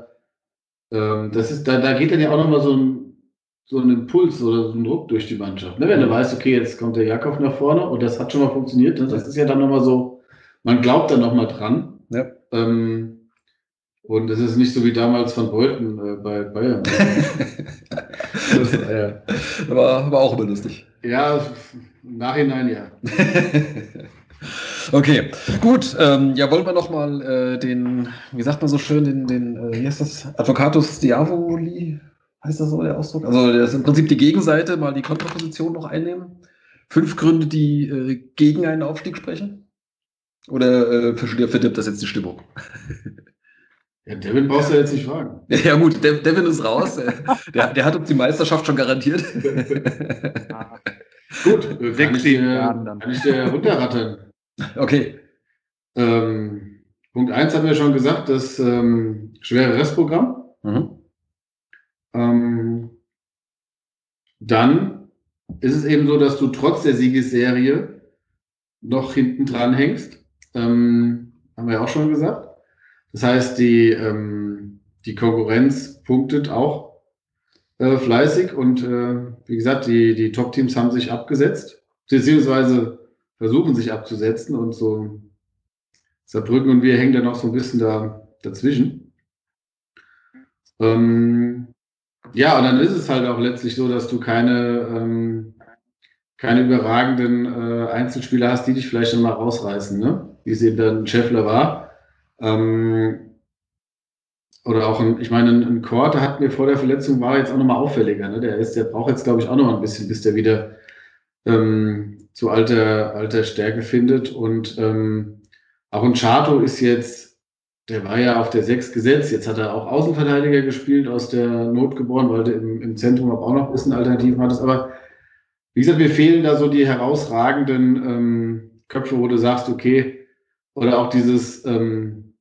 ähm, das ist, da, da geht dann ja auch nochmal so ein, so ein Impuls oder so ein Druck durch die Mannschaft. Ne? Wenn du weißt, okay, jetzt kommt der Jakob nach vorne und das hat schon mal funktioniert, ne? das ist ja dann nochmal so, man glaubt dann nochmal dran. Ja. Ähm, und es ist nicht so wie damals von Beuthen äh, bei Bayern. das, äh, war, war auch immer lustig. ja, im Nachhinein ja. Okay, gut. Ähm, ja, wollen wir noch mal äh, den, wie sagt man so schön, den, den äh, wie heißt das? Advocatus Diavoli, heißt das so der Ausdruck? Also das ist im Prinzip die Gegenseite, mal die Kontraposition noch einnehmen. Fünf Gründe, die äh, gegen einen Aufstieg sprechen? Oder äh, verdirbt das jetzt die Stimmung? Ja, Devin brauchst du jetzt nicht fragen. Ja, ja gut, Dev Devin ist raus. Äh, Der, der hat uns die Meisterschaft schon garantiert. Gut, äh, kann Sechs, ich, dann. kann ich dir runterrattern. Okay. Ähm, Punkt 1 haben wir schon gesagt, das ähm, schwere Restprogramm. Mhm. Ähm, dann ist es eben so, dass du trotz der Siegesserie noch hinten dran hängst. Ähm, haben wir ja auch schon gesagt. Das heißt, die, ähm, die Konkurrenz punktet auch äh, fleißig und äh, wie gesagt, die, die Top-Teams haben sich abgesetzt, beziehungsweise versuchen sich abzusetzen und so Saarbrücken und wir hängen da noch so ein bisschen da dazwischen. Ähm, ja, und dann ist es halt auch letztlich so, dass du keine, ähm, keine überragenden äh, Einzelspieler hast, die dich vielleicht dann mal rausreißen, ne? Wie es eben dann Scheffler war. Ähm, oder auch ein, ich meine, ein, Korte hat mir vor der Verletzung war jetzt auch nochmal auffälliger, ne? Der ist, der braucht jetzt, glaube ich, auch noch mal ein bisschen, bis der wieder ähm, zu alter, alter Stärke findet. Und ähm, auch ein Chato ist jetzt, der war ja auf der 6 gesetzt, jetzt hat er auch Außenverteidiger gespielt, aus der Not geboren, weil du im, im Zentrum auch noch ein bisschen Alternativen hattest. Aber wie gesagt, mir fehlen da so die herausragenden ähm, Köpfe, wo du sagst, okay, oder auch dieses, ähm,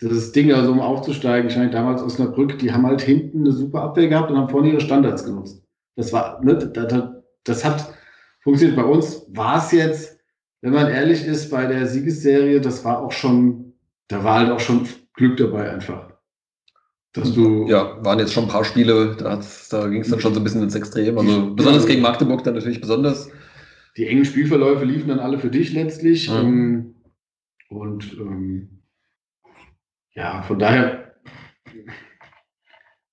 dieses Ding, also um aufzusteigen, ich meine, damals Osnabrück, die haben halt hinten eine super Abwehr gehabt und haben vorne ihre Standards genutzt. Das war, ne, das, das, hat funktioniert. Bei uns war es jetzt, wenn man ehrlich ist, bei der Siegesserie, das war auch schon, da war halt auch schon Glück dabei einfach. Dass du, Ja, waren jetzt schon ein paar Spiele, da, da ging es dann schon so ein bisschen ins Extrem. Also besonders gegen Magdeburg dann natürlich besonders. die engen Spielverläufe liefen dann alle für dich letztlich. Mhm. Ähm, und ähm, ja, von daher,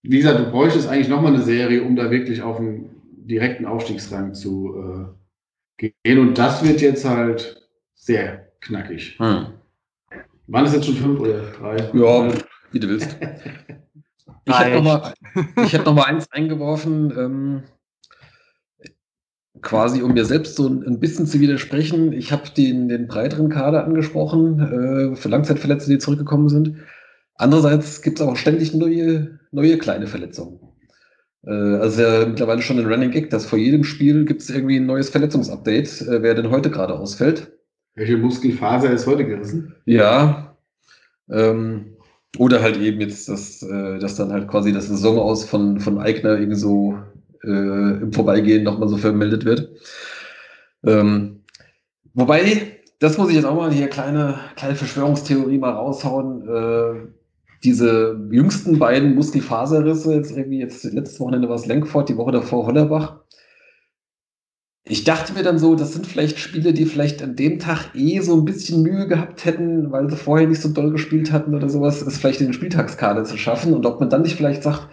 wie gesagt, du bräuchtest eigentlich nochmal eine Serie, um da wirklich auf einen direkten Aufstiegsrang zu äh, gehen. Und das wird jetzt halt sehr knackig. Hm. Waren es jetzt schon fünf oder drei? Ja, wie du willst. Ich hätte Reicht. noch mal, ich hätte noch mal eins eingeworfen, ähm, quasi um mir selbst so ein, bisschen zu widersprechen. Ich habe den, den breiteren Kader angesprochen, äh, für Langzeitverletzte, die zurückgekommen sind. Andererseits gibt es auch ständig neue, neue kleine Verletzungen. Äh, also ja mittlerweile schon ein Running Gag, dass vor jedem Spiel gibt es irgendwie ein neues Verletzungsupdate, äh, wer denn heute gerade ausfällt. Welche Muskelfaser ist heute gerissen? Ja. Ähm, oder halt eben jetzt, dass, äh, dass dann halt quasi das Saison aus von, von Eigner irgendwie so äh, im Vorbeigehen nochmal so vermeldet wird. Ähm, wobei, das muss ich jetzt auch mal hier kleine, kleine Verschwörungstheorie mal raushauen. Äh, diese jüngsten beiden Muskelfaserrisse, jetzt irgendwie jetzt letztes Wochenende war es Lenkfort, die Woche davor Hollerbach. ich dachte mir dann so, das sind vielleicht Spiele, die vielleicht an dem Tag eh so ein bisschen Mühe gehabt hätten, weil sie vorher nicht so doll gespielt hatten oder sowas, es vielleicht in den Spieltagskader zu schaffen und ob man dann nicht vielleicht sagt,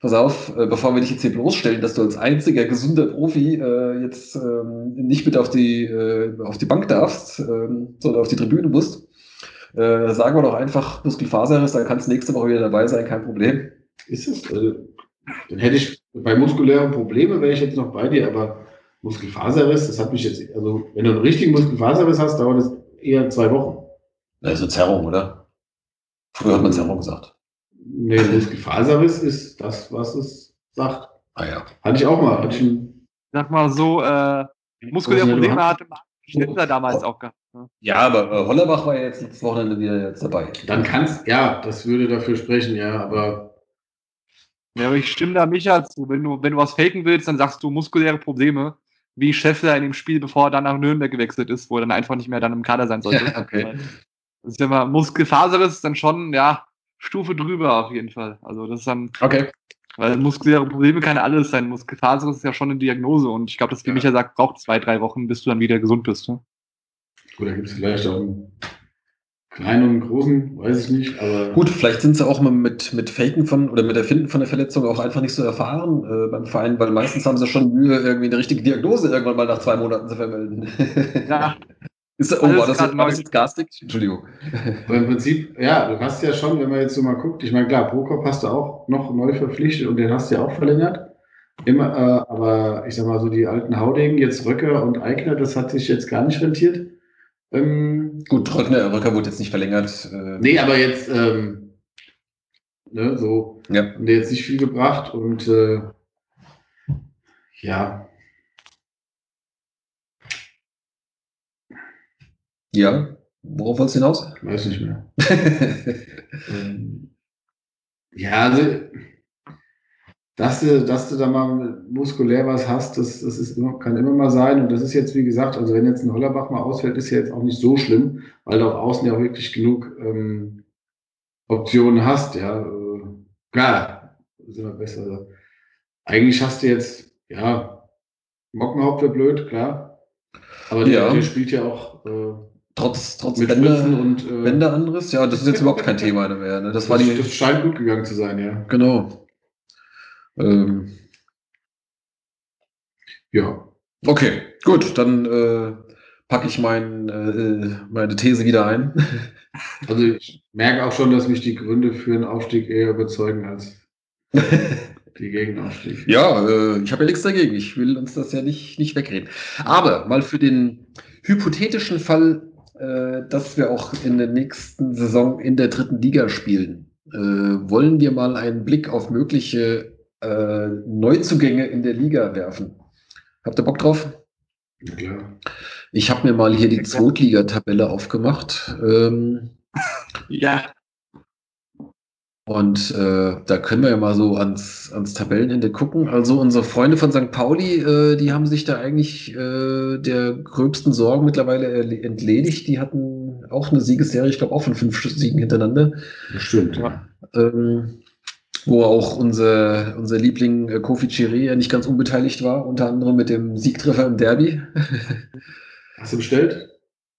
pass auf, äh, bevor wir dich jetzt hier bloßstellen, dass du als einziger gesunder Profi äh, jetzt ähm, nicht mit auf die, äh, auf die Bank darfst, ähm, sondern auf die Tribüne musst, äh, sagen wir doch einfach Muskelfaserriss, dann kannst du nächste Woche wieder dabei sein, kein Problem. Ist es? Also, dann hätte ich bei muskulären Problemen wäre ich jetzt noch bei dir, aber Muskelfaserriss, das hat mich jetzt, also wenn du einen richtigen Muskelfaserriss hast, dauert es eher zwei Wochen. Also Zerrung, oder? Früher hat man Zerrung gesagt. Nee, Muskelfaserriss ist das, was es sagt. Ah ja. Hatte ich auch mal. Hatte ich einen, Sag mal so, äh, muskuläre Probleme hatte Schindler damals auch gehabt. Ne? Ja, aber äh, Hollerbach war ja jetzt letztes Wochenende wieder jetzt dabei. dann kannst, ja, das würde dafür sprechen, ja, aber Ja, aber ich stimme da Micha zu. Wenn du, wenn du was faken willst, dann sagst du muskuläre Probleme, wie Scheffler in dem Spiel, bevor er dann nach Nürnberg gewechselt ist, wo er dann einfach nicht mehr dann im Kader sein sollte. okay. Das ist ja mal Muskelfaserriss ist dann schon, ja, Stufe drüber auf jeden Fall. Also das ist dann, Okay. weil muskuläre Probleme kann alles sein. Muskelfaserriss ist ja schon eine Diagnose und ich glaube, dass wie Ja. Micha sagt, braucht zwei, drei Wochen, bis du dann wieder gesund bist. Ne? gut, da gibt es vielleicht auch einen kleinen und einen großen, weiß ich nicht, aber Gut, vielleicht sind sie auch mal mit, mit Faken von oder mit Erfinden von der Verletzung auch einfach nicht so erfahren äh, beim Verein, weil meistens haben sie schon Mühe, irgendwie eine richtige Diagnose irgendwann mal nach zwei Monaten zu vermelden. Ja, Ist, oh, war das, war das jetzt garstig? Entschuldigung. aber im Prinzip, ja, du hast ja schon, wenn man jetzt so mal guckt, ich meine, klar, Prokop hast du auch noch neu verpflichtet und den hast du ja auch verlängert. Immer, äh, aber ich sag mal so, die alten Haudegen, jetzt Röcker und Eigner, das hat sich jetzt gar nicht rentiert. Ähm, Gut, Röckner, Röcker wurde jetzt nicht verlängert. Äh, nee, aber jetzt, ähm, ne, so, Ja. haben die jetzt nicht viel gebracht und äh, ja, ja. Worauf wolltest du hinaus? weiß nicht mehr. Ähm, Ja, also, dass du, dass du da mal muskulär was hast, das, das ist immer, kann immer mal sein. Und das ist jetzt, wie gesagt, also wenn jetzt ein Hollerbach mal ausfällt, ist ja jetzt auch nicht so schlimm, weil du auf Außen ja auch wirklich genug ähm, Optionen hast. Ja, äh, klar, ist immer besser. Also, eigentlich hast du jetzt, ja, Mockenhaupt wäre blöd, klar. Aber der, Ja. der spielt ja auch äh, trotz trotz mit Bänder, und äh, Bänder anderes, ja, das ist jetzt überhaupt kein Thema mehr. Ne? Das war die. das scheint gut gegangen zu sein, ja. Genau. Ähm, Ja. okay, gut, dann äh, packe ich mein, äh, meine These wieder ein. Also ich merke auch schon, dass mich die Gründe für einen Aufstieg eher überzeugen als die Gegenaufstieg. Ja, äh, ich habe ja nichts dagegen. Ich will uns das ja nicht, nicht wegreden. Aber mal für den hypothetischen Fall, äh, dass wir auch in der nächsten Saison in der dritten Liga spielen, äh, wollen wir mal einen Blick auf mögliche äh, Neuzugänge in der Liga werfen. Habt ihr Bock drauf? Ja, klar. Ich habe mir mal hier die Zweitligatabelle aufgemacht. Ähm, ja. Und äh, da können wir ja mal so ans, ans Tabellenende gucken. Also unsere Freunde von St. Pauli, äh, die haben sich da eigentlich äh, der gröbsten Sorgen mittlerweile entledigt. Die hatten auch eine Siegesserie, ich glaube auch von fünf Siegen hintereinander. Stimmt. Ja. Ähm, wo auch unser, unser Liebling äh, Kofi Chiré ja nicht ganz unbeteiligt war, unter anderem mit dem Siegtreffer im Derby. Hast du bestellt?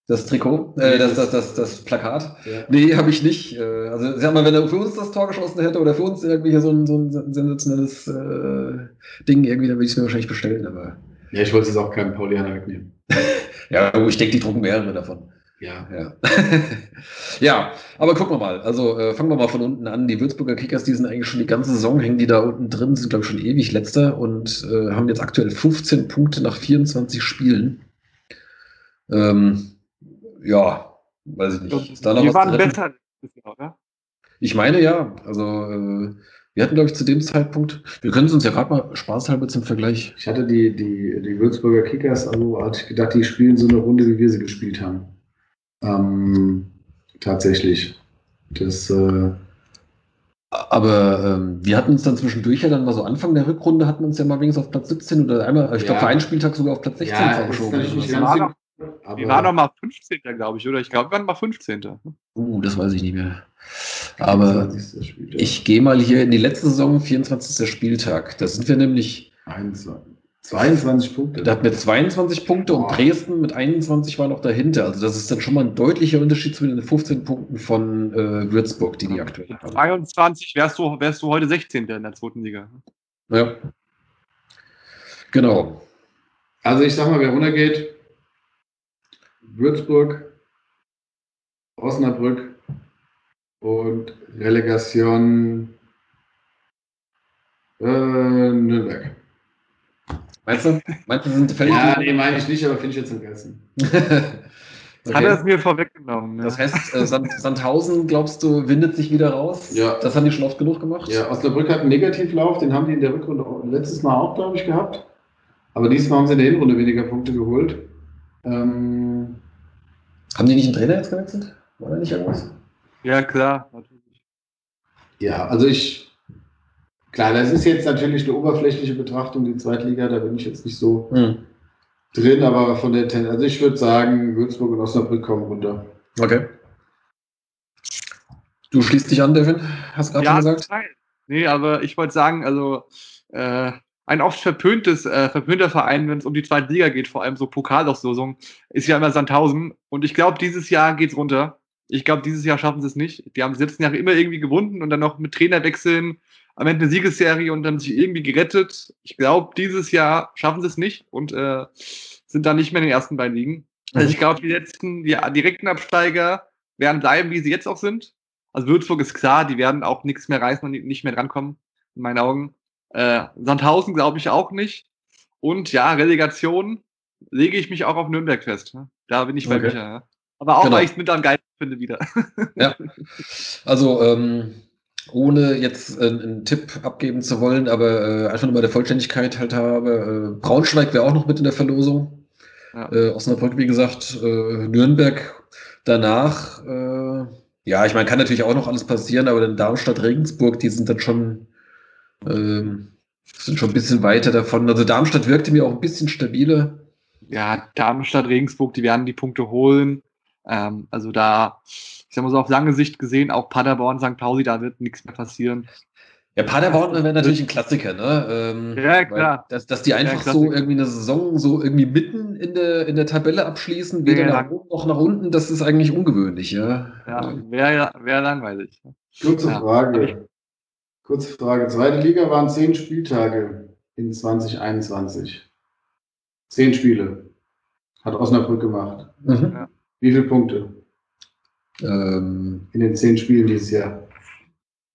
Das Trikot, äh, das, das, das, das Plakat. Ja. Nee, habe ich nicht. Äh, Also, sag mal, wenn er für uns das Tor geschossen hätte oder für uns irgendwie hier so ein, so ein sensationelles äh, Ding, irgendwie, dann würde ich es mir wahrscheinlich bestellen. Aber Ja, ich wollte jetzt auch keinen Paulianer wegnehmen. ja, ich denke, die drucken mehrere davon. Ja. Ja. ja, aber gucken wir mal. Also äh, fangen wir mal von unten an. Die Würzburger Kickers, die sind eigentlich schon die ganze Saison, hängen die da unten drin, sind, glaube ich, schon ewig letzter und äh, haben jetzt aktuell 15 Punkte nach 24 Spielen. Ähm, ja, weiß ich nicht. Ist da noch Wir was waren besser letztes Jahr, oder? Ich meine ja. Also äh, wir hatten, glaube ich, zu dem Zeitpunkt, wir können es uns ja gerade mal spaßhalber zum Vergleich. Ich hatte die, die, die Würzburger Kickers, also hatte ich gedacht, die spielen so eine Runde, wie wir sie gespielt haben. Ähm, tatsächlich. Das, äh, Aber ähm, wir hatten uns dann zwischendurch ja dann mal so Anfang der Rückrunde hatten uns ja mal wenigstens auf Platz 17 oder einmal, ich glaube, Ja. für einen Spieltag sogar auf Platz 16 ja, vorgeschoben. ganz waren so- aber, Wir waren doch mal 15. glaube ich, oder? Ich glaube, wir waren mal 15. Uh, das weiß ich nicht mehr. Aber 20. Spieltag. ich gehe mal hier in die letzte Saison, 24. Spieltag. Da sind wir nämlich 21. 22 Punkte. Der hat mit 22 Punkte und. Dresden mit 21 war noch dahinter. Also das ist dann schon mal ein deutlicher Unterschied zu den 15 Punkten von äh, Würzburg, die die aktuell haben. 23 wärst du, wärst du heute 16. in der zweiten Liga. Ja. Genau. Also ich sag mal, wer runtergeht, Würzburg, Osnabrück und Relegation äh, Nürnberg. Meinst du? Meinst du, sind Fälle? Ja, nee, meine ich nicht, aber finde ich jetzt geilsten. Das hat er es mir vorweggenommen. Ne? Das heißt, äh, Sand, Sandhausen, glaubst du, windet sich wieder raus? Ja. Das haben die schon oft genug gemacht? Ja, Osnabrück hat einen Negativlauf, den haben die in der Rückrunde auch- letztes Mal auch, glaube ich, gehabt. Aber diesmal haben sie in der Hinrunde weniger Punkte geholt. Ähm, Haben die nicht einen Trainer jetzt gewechselt? War da nicht irgendwas? ja, klar. Natürlich. ja, also ich, klar, das ist jetzt natürlich eine oberflächliche Betrachtung, die Zweitliga, da bin ich jetzt nicht so Hm. drin, aber von der Ten also ich würde sagen, Würzburg und Osnabrück kommen runter. Okay. Du schließt dich an, Devin? Hast gerade Ja, schon gesagt? nein. Nee, aber ich wollte sagen, also äh, ein oft verpöntes, äh, verpönter Verein, wenn es um die zweite Liga geht, vor allem so Pokalauslosung, ist ja immer Sandhausen. Und ich glaube, dieses Jahr geht's runter. Ich glaube, dieses Jahr schaffen sie es nicht. Die haben die letzten Jahre immer irgendwie gewonnen und dann noch mit Trainerwechseln am Ende eine Siegesserie und dann sich irgendwie gerettet. Ich glaube, dieses Jahr schaffen sie es nicht und äh, sind dann nicht mehr in den ersten beiden Ligen. Also Mhm. ich glaube, die letzten, die direkten Absteiger werden bleiben, wie sie jetzt auch sind. Also Würzburg ist klar, die werden auch nichts mehr reißen und nicht mehr drankommen, in meinen Augen. Äh, Sandhausen glaube ich auch nicht. Und ja, Relegation lege ich mich auch auf Nürnberg fest. Ne? Da bin ich bei Okay. Micha. Ja. Aber auch, Genau. weil ich es mit am geilsten finde wieder. Ja. Also, ähm, ohne jetzt äh, einen Tipp abgeben zu wollen, aber äh, einfach nur mal der Vollständigkeit halt habe. Äh, Braunschweig wäre auch noch mit in der Verlosung. Ja. Äh, Osnabrück, wie gesagt, äh, Nürnberg danach. Äh, ja, ich meine, kann natürlich auch noch alles passieren, aber dann Darmstadt, Regensburg, die sind dann schon, ähm, sind schon ein bisschen weiter davon. Also Darmstadt wirkte mir auch ein bisschen stabiler. ja, Darmstadt, Regensburg, die werden die Punkte holen. Ähm, also da, ich sag mal so auf lange Sicht gesehen, auch Paderborn, St. Pauli, da wird nichts mehr passieren. Ja, Paderborn wäre natürlich ein Klassiker, ne? Ähm, Ja, klar. Dass, dass die einfach Ja, so irgendwie eine Saison so irgendwie mitten in der, in der Tabelle abschließen, weder Ja. nach oben noch nach unten, das ist eigentlich ungewöhnlich, ja. Ja, wäre wär langweilig. Kurze Ja. Frage. Kurze Frage. Zweite Liga waren zehn Spieltage in 2021. Zehn Spiele. Hat Osnabrück gemacht. Mhm. Wie viele Punkte Ähm, in den zehn Spielen dieses Jahr?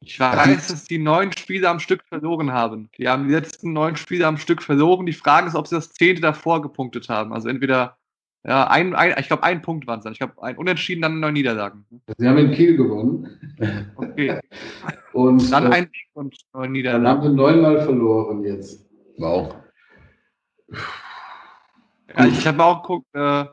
Ich weiß, dass die neun Spiele am Stück verloren haben. Die haben die letzten neun Spiele am Stück verloren. Die Frage ist, ob sie das zehnte davor gepunktet haben. Also entweder, ja, ein, ein ich glaube, ein Punkt waren es dann. Ich glaube, ein Unentschieden, dann neun Niederlagen. Sie haben in Kiel gewonnen. Okay. Und Dann äh, ein Sieg und neun dann Niederlagen. haben sie neunmal verloren jetzt. wow. Ja, ich habe auch geguckt, äh,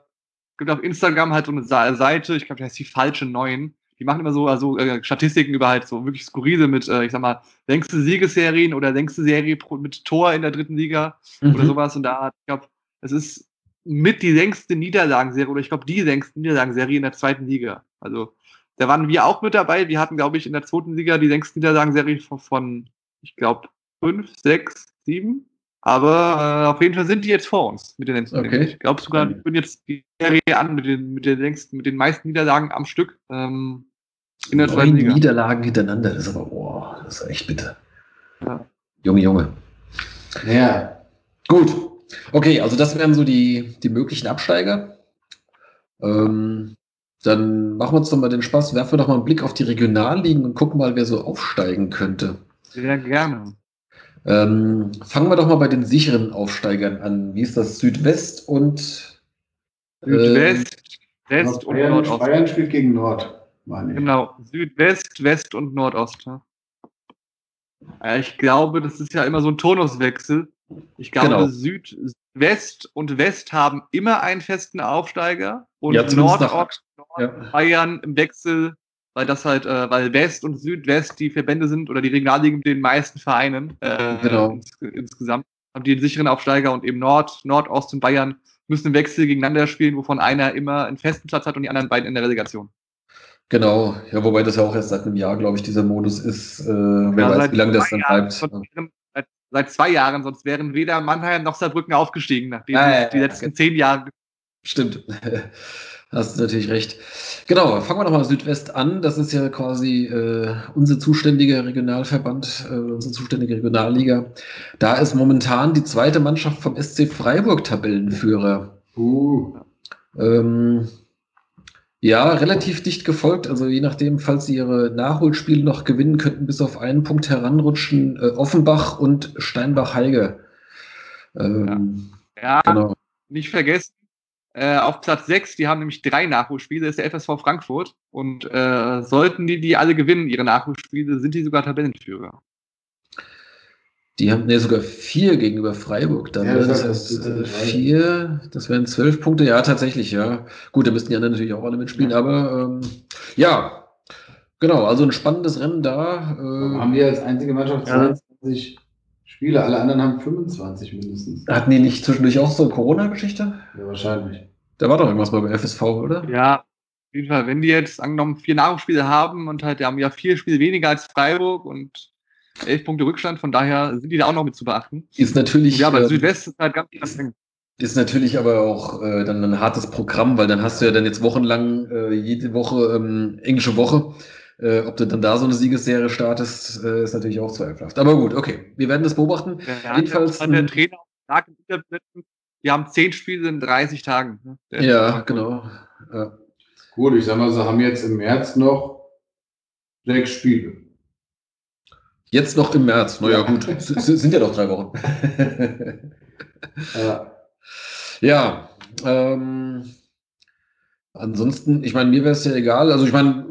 gibt auf Instagram halt so eine Seite, ich glaube, die heißt die falsche Neuen. Die machen immer so also, äh, Statistiken über halt so wirklich skurrile mit, äh, ich sag mal, längste Siegesserien oder längste Serie pro, mit Tor in der dritten Liga oder Mhm. sowas. Und da, ich glaube, es ist mit die längste Niederlagenserie oder ich glaube die längste Niederlagenserie in der zweiten Liga. Also da waren wir auch mit dabei. Wir hatten, glaube ich, in der zweiten Liga die längste Niederlagenserie von, von ich glaube, fünf, sechs, sieben. Aber äh, auf jeden Fall sind die jetzt vor uns mit den längsten. Okay. Ich glaube sogar, wir würden jetzt die Serie an mit den, mit den längsten, mit den meisten Niederlagen am Stück ähm, in der zweiten Neun Liga. Niederlagen hintereinander, das ist aber, boah, das ist echt bitter. Ja. Junge, Junge. Ja. Gut. Okay, also das wären so die, die möglichen Absteiger. Ähm, dann machen wir uns doch mal den Spaß, werfen wir doch mal einen Blick auf die Regionalligen und gucken mal, wer so aufsteigen könnte. Sehr gerne. Ähm, fangen wir doch mal bei den sicheren Aufsteigern an. Wie ist das? Südwest und Südwest, West und Nordost. Bayern spielt gegen Nord, meine ich. Genau, Südwest, West und Nordost. Ich glaube, das ist ja immer so ein Turnuswechsel. Ich glaube, Genau. Süd, West und West haben immer einen festen Aufsteiger und Ja, nach- Nordost, Ja. Bayern im Wechsel, weil das halt, äh, weil West und Südwest die Verbände sind oder die Regionalligen mit den meisten Vereinen äh, Genau. ins, insgesamt haben die den sicheren Aufsteiger und eben Nord, Nordost und Bayern müssen im Wechsel gegeneinander spielen, wovon einer immer einen festen Platz hat und die anderen beiden in der Relegation. Genau, ja, wobei das ja auch erst seit einem Jahr, glaube ich, dieser Modus ist. Äh, wer Ja, weiß, wie lange das dann bleibt. von Seit zwei Jahren, sonst wären weder Mannheim noch Saarbrücken aufgestiegen, nachdem Ja, sie ja, die ja, letzten okay. zehn Jahre. Stimmt. Hast du natürlich recht. Genau, fangen wir nochmal Südwest an. Das ist ja quasi äh, unser zuständiger Regionalverband, äh, unsere zuständige Regionalliga. Da ist momentan die zweite Mannschaft vom SC Freiburg Tabellenführer. Uh, Ähm, ja, relativ dicht gefolgt. Also je nachdem, falls sie ihre Nachholspiele noch gewinnen könnten, bis auf einen Punkt heranrutschen, äh, Offenbach und Steinbach-Heige. Ähm, Ja, Genau. nicht vergessen, äh, auf Platz 6, die haben nämlich drei Nachholspiele, ist der FSV Frankfurt. Und äh, sollten die die alle gewinnen, ihre Nachholspiele, sind die sogar Tabellenführer. Die haben ne, sogar vier gegenüber Freiburg. Dann Ja, das, das heißt, das äh, vier, das wären zwölf Punkte. Ja, tatsächlich, ja. Gut, da müssten die anderen natürlich auch alle mitspielen, Ja. aber ähm, ja, genau. Also ein spannendes Rennen da. haben Äh, wir als einzige Mannschaft Ja. 22 Spiele, alle anderen haben 25 mindestens. hatten die nicht zwischendurch auch so eine Corona-Geschichte? Ja, wahrscheinlich. Da war doch irgendwas mal bei FSV, oder? Ja, auf jeden Fall, wenn die jetzt angenommen vier Nachholspiele haben und halt, die haben ja vier Spiele weniger als Freiburg und elf Punkte Rückstand, von daher sind die da auch noch mit zu beachten. Ist natürlich, Ja, aber ähm, Südwest ist halt ganz, eng. ist natürlich aber auch äh, dann ein hartes Programm, weil dann hast du ja dann jetzt wochenlang äh, jede Woche ähm, englische Woche. Äh, ob du dann da so eine Siegesserie startest, äh, ist natürlich auch zweifelhaft. Aber gut, okay. Wir werden das beobachten. Ja, jedenfalls der ein- Trainer gesagt im Interview, die haben zehn Spiele in 30 Tagen. ne? Der Ja, genau. Ja. Gut, ich sag mal, sie haben jetzt im März noch sechs Spiele. Jetzt noch im März. Naja, Ja. gut. Sind ja noch drei Wochen. Ja. ja. Ähm, ansonsten, ich meine, mir wäre es ja egal. Also, ich meine,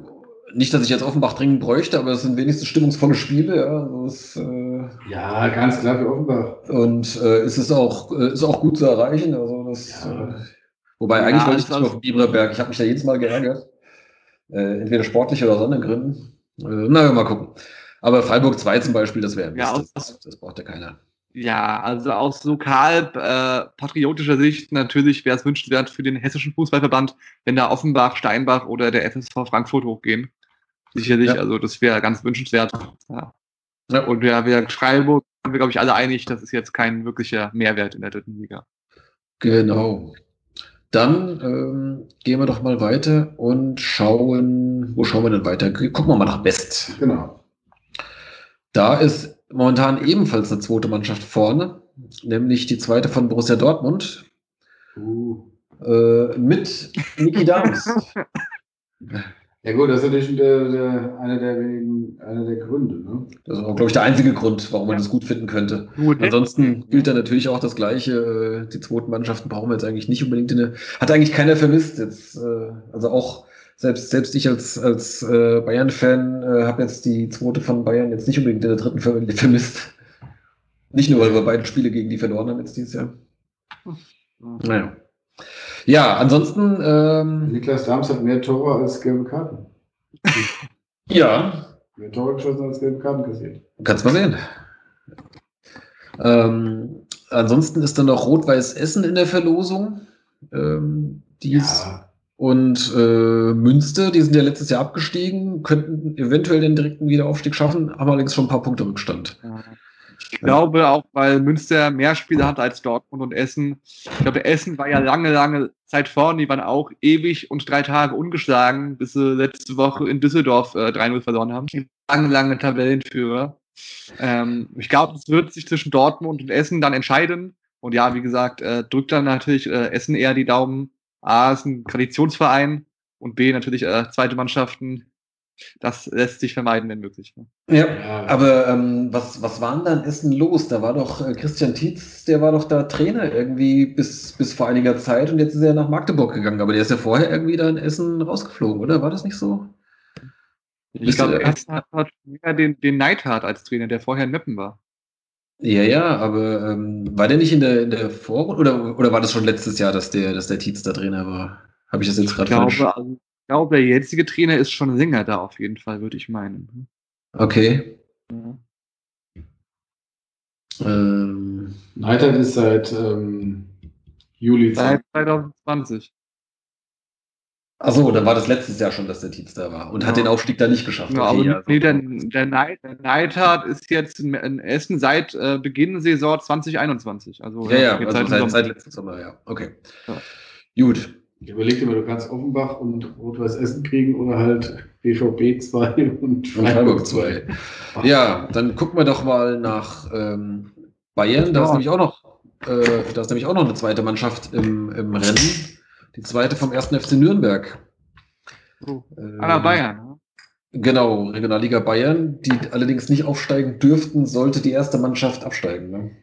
nicht, dass ich jetzt Offenbach dringend bräuchte, aber es sind wenigstens stimmungsvolle Spiele. Ja. Also es, äh, ja, ganz klar für Offenbach. und äh, es ist auch, äh, ist auch gut zu erreichen. Also das, Ja. äh, wobei Ja, eigentlich wollte ich nicht auf Biberberg. Ich habe mich da jedes Mal geärgert. Äh, entweder sportlich oder aus anderen Gründen. Na, mal gucken. Aber Freiburg 2 zum Beispiel, das wäre Ja, das, das, das braucht ja keiner. Ja, also aus lokal äh, patriotischer Sicht natürlich wäre es wünschenswert für den hessischen Fußballverband, wenn da Offenbach, Steinbach oder der FSV Frankfurt hochgehen. Sicherlich, Ja. also das wäre ganz wünschenswert. Ja. Ja. Und ja, wir Freiburg sind wir, glaube ich, alle einig, das ist jetzt kein wirklicher Mehrwert in der dritten Liga. Genau. Dann ähm, gehen wir doch mal weiter und schauen, wo schauen wir denn weiter? Gucken wir mal nach West. Genau. Da ist momentan ebenfalls eine zweite Mannschaft vorne, nämlich die zweite von Borussia Dortmund Uh. äh, mit Niki Dams. Ja gut, das ist natürlich der, der, einer der wenigen, einer der Gründe. Ne? Das ist auch, glaube ich, der einzige Grund, warum man das gut finden könnte. Nur Ansonsten gilt da natürlich auch das Gleiche. äh, Die zweiten Mannschaften brauchen wir jetzt eigentlich nicht unbedingt in eine. Hat eigentlich keiner vermisst jetzt. äh, Also auch selbst, selbst ich als, als äh, Bayern-Fan äh, habe jetzt die zweite von Bayern jetzt nicht unbedingt in der dritten ver vermisst. Nicht nur, weil wir beide Spiele gegen die verloren haben jetzt dieses Jahr. Naja. Ja, ansonsten, ähm, Niklas Dams hat mehr Tore als gelbe Karten. ja, Mehr Tore geschossen als gelbe Karten kassiert. Kannst mal sehen. Ähm, ansonsten ist dann noch Rot-Weiß Essen in der Verlosung. Ähm, die ist, Ja, Und äh, Münster, die sind ja letztes Jahr abgestiegen, könnten eventuell den direkten Wiederaufstieg schaffen, haben allerdings schon ein paar Punkte Rückstand. Ich glaube auch, weil Münster mehr Spiele hat als Dortmund und Essen. Ich glaube, Essen war ja lange, lange Zeit vorne. Die waren auch ewig und drei Tage ungeschlagen, bis sie letzte Woche in Düsseldorf äh, 3-0 verloren haben. Lange, lange Tabellenführer. Ähm, ich glaube, es wird sich zwischen Dortmund und Essen dann entscheiden. Und ja, wie gesagt, äh, drückt dann natürlich äh, Essen eher die Daumen. A ist ein Traditionsverein und B natürlich äh, zweite Mannschaften. Das lässt sich vermeiden, wenn möglich. Ne? Ja, aber ähm, was, was war denn da in Essen los? Da war doch äh, Christian Tietz, der war doch da Trainer irgendwie bis, bis vor einiger Zeit und jetzt ist er nach Magdeburg gegangen, aber der ist ja vorher irgendwie da in Essen rausgeflogen, oder? War das nicht so? Ich glaube, Essen hat, hat mehr den, den Neidhardt als Trainer, der vorher in Meppen war. Ja, ja, aber ähm, war der nicht in der, in der Vorrunde oder, oder war das schon letztes Jahr, dass der, dass der Tietz da Trainer war? Habe ich das jetzt gerade falsch? also, ich glaube, der jetzige Trainer ist schon Sänger da auf jeden Fall, würde ich meinen. Okay. Ja. Ähm, Neidhardt ist seit ähm, Juli Seit 2020. Achso, dann war das letztes Jahr schon, dass der Tietz da war und hat Ja. den Aufstieg da nicht geschafft. Ja, Okay, aber also- nee, der, der, Neid, der Neidhardt ist jetzt in, Essen seit äh, Beginn Saison 2021. Also, ja, ja, also seit seit, dem seit Sommer. letzten Sommer, ja. Okay. Ja. Gut. Überleg dir mal, du kannst Offenbach und Rot-Weiß Essen kriegen oder halt BVB 2 und Und Freiburg 2. Ja, dann gucken wir doch mal nach ähm, Bayern. Da ist nämlich auch noch, äh, da ist nämlich auch noch eine zweite Mannschaft im, im Rennen. Die zweite vom ersten FC Nürnberg. Ah, na, Bayern. ne? Genau, Regionalliga Bayern, die allerdings nicht aufsteigen dürften, sollte die erste Mannschaft absteigen. Ne?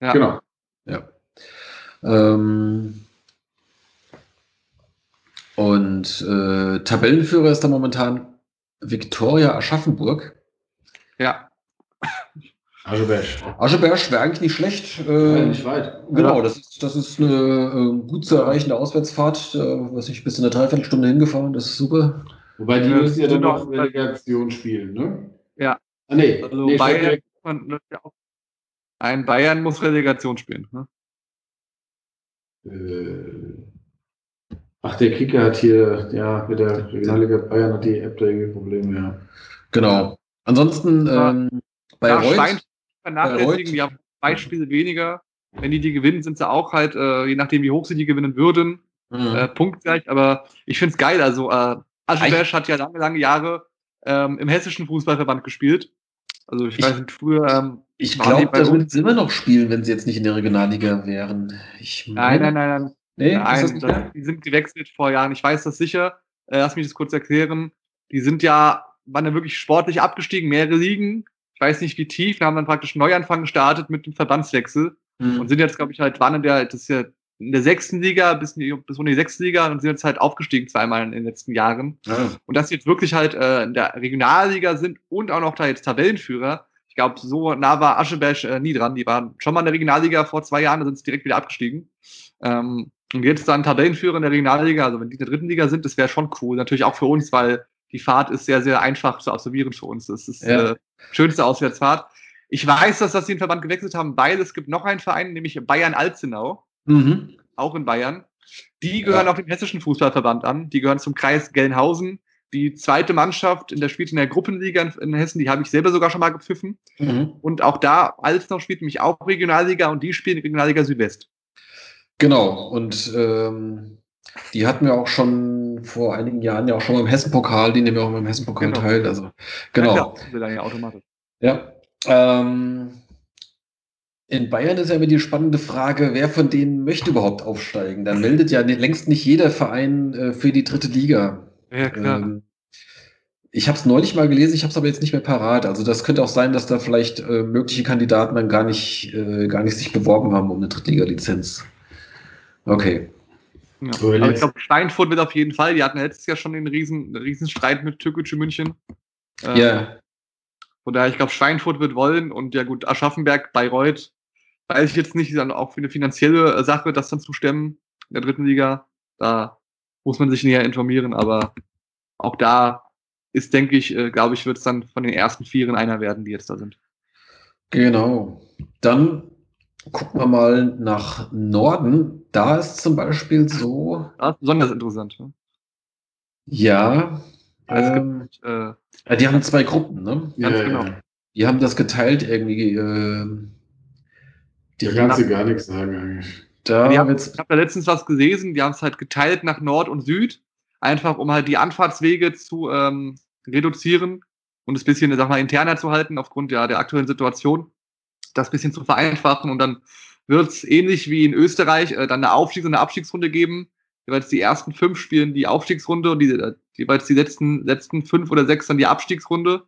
Ja. Genau. Ja. Ähm, und äh, Tabellenführer ist da momentan Viktoria Aschaffenburg. Ja. Aschebesch. Ascheberg wäre eigentlich nicht schlecht. Ja, Äh, nicht weit. genau, das ist, das ist eine äh, gut zu erreichende Auswärtsfahrt. Äh, was ich bis in eine Dreiviertelstunde hingefahren, das ist super. Wobei die Ja, müssen ja dann noch Relegation spielen, ne? Ja. Ah, nee. Also nee Bayern, man, ja ein Bayern muss Relegation spielen. Ne? Äh, ach, der Kicker hat hier, ja, mit der Regionalliga Bayern hat die App da irgendwie Probleme, ja. Genau. Ansonsten Ja. ähm, bei ja, Reut, Schwein vernachlässigen, die haben zwei Spiele weniger. Wenn die die gewinnen, sind sie auch halt, äh, je nachdem wie hoch sie die gewinnen würden, Mhm. äh, punktgleich. Aber ich finde es geil. Also äh, Aschebesch hat ja lange, lange Jahre ähm, im hessischen Fußballverband gespielt. Also ich, Ich- weiß nicht, früher, ähm, ich glaube, da würden sie immer noch spielen, wenn sie jetzt nicht in der Regionalliga wären. Ich nein, nein, nein, nein, Nee, Nein, das, die sind gewechselt vor Jahren. Ich weiß das sicher. Äh, lass mich das kurz erklären. Die sind ja, waren ja wirklich sportlich abgestiegen, mehrere Ligen. Ich weiß nicht wie tief, haben dann praktisch einen Neuanfang gestartet mit dem Verbandswechsel Mhm. und sind jetzt, glaube ich, halt, waren in der, das ist ja in der sechsten Liga bis, in die, bis in die sechste Liga und sind jetzt halt aufgestiegen zweimal in den letzten Jahren. Ah. Und dass sie jetzt wirklich halt äh, in der Regionalliga sind und auch noch da jetzt Tabellenführer. Ich glaube, so nah war Aschebesch äh, nie dran. Die waren schon mal in der Regionalliga vor zwei Jahren, da sind sie direkt wieder abgestiegen. Ähm, und jetzt dann Tabellenführer in der Regionalliga, also wenn die in der dritten Liga sind, das wäre schon cool. Natürlich auch für uns, weil die Fahrt ist sehr, sehr einfach zu absolvieren für uns. Das ist Ja. äh, schönste Auswärtsfahrt. Ich weiß, dass, dass sie den Verband gewechselt haben, weil es gibt noch einen Verein, nämlich Bayern-Alzenau Mhm. auch in Bayern. Die gehören Ja. auch dem hessischen Fußballverband an. Die gehören zum Kreis Gelnhausen. Die zweite Mannschaft in der spielt in der Gruppenliga in, in Hessen, die habe ich selber sogar schon mal gepfiffen. Mhm. Und auch da, Alsnau spielt nämlich auch Regionalliga und die spielen Regionalliga Südwest. Genau, und ähm, die hatten wir auch schon vor einigen Jahren ja auch schon mal im Hessen-Pokal, die nehmen ja auch im Hessen-Pokal Genau. teil. Also, Ja, genau. klar, dann ja automatisch. Ja. Ähm, in Bayern ist ja immer die spannende Frage, wer von denen möchte überhaupt aufsteigen? Da meldet ja längst nicht jeder Verein äh, für die dritte Liga. Ja, klar. Ähm, ich habe es neulich mal gelesen, ich habe es aber jetzt nicht mehr parat. Also das könnte auch sein, dass da vielleicht äh, mögliche Kandidaten dann gar nicht, äh, gar nicht sich beworben haben um eine Drittliga-Lizenz. Okay. Ja. Aber ich glaube, Steinfurt wird auf jeden Fall. Die hatten letztes Jahr schon den riesen, riesen Streit mit Türkgücü München. Ähm, Ja, Von daher, ich glaube, Schweinfurt wird wollen und ja gut, Aschaffenberg, Bayreuth, weiß ich jetzt nicht, dann auch für eine finanzielle äh, Sache, das dann zu stemmen in der dritten Liga. Da muss man sich näher informieren, aber auch da ist, denke ich, äh, glaube ich, wird es dann von den ersten Vieren einer werden, die jetzt da sind. genau. Dann gucken wir mal nach Norden. Da ist zum Beispiel so, Das ist besonders interessant. Ne? ja, Es gibt, ähm, äh, äh, die haben zwei Gruppen, ne? Ganz genau. Die haben das geteilt irgendwie. ähm, die Da kannst du gar nichts sagen eigentlich. da haben, wird's- ich habe da letztens was gelesen, die haben es halt geteilt nach Nord und Süd, einfach um halt die Anfahrtswege zu ähm, reduzieren und es ein bisschen, sag mal, interner zu halten aufgrund ja, der aktuellen Situation, das ein bisschen zu vereinfachen und dann wird es ähnlich wie in Österreich äh, dann eine Aufstiegs- und eine Abstiegsrunde geben. Jeweils die ersten fünf spielen die Aufstiegsrunde und die, äh, jeweils die letzten, letzten fünf oder sechs dann die Abstiegsrunde.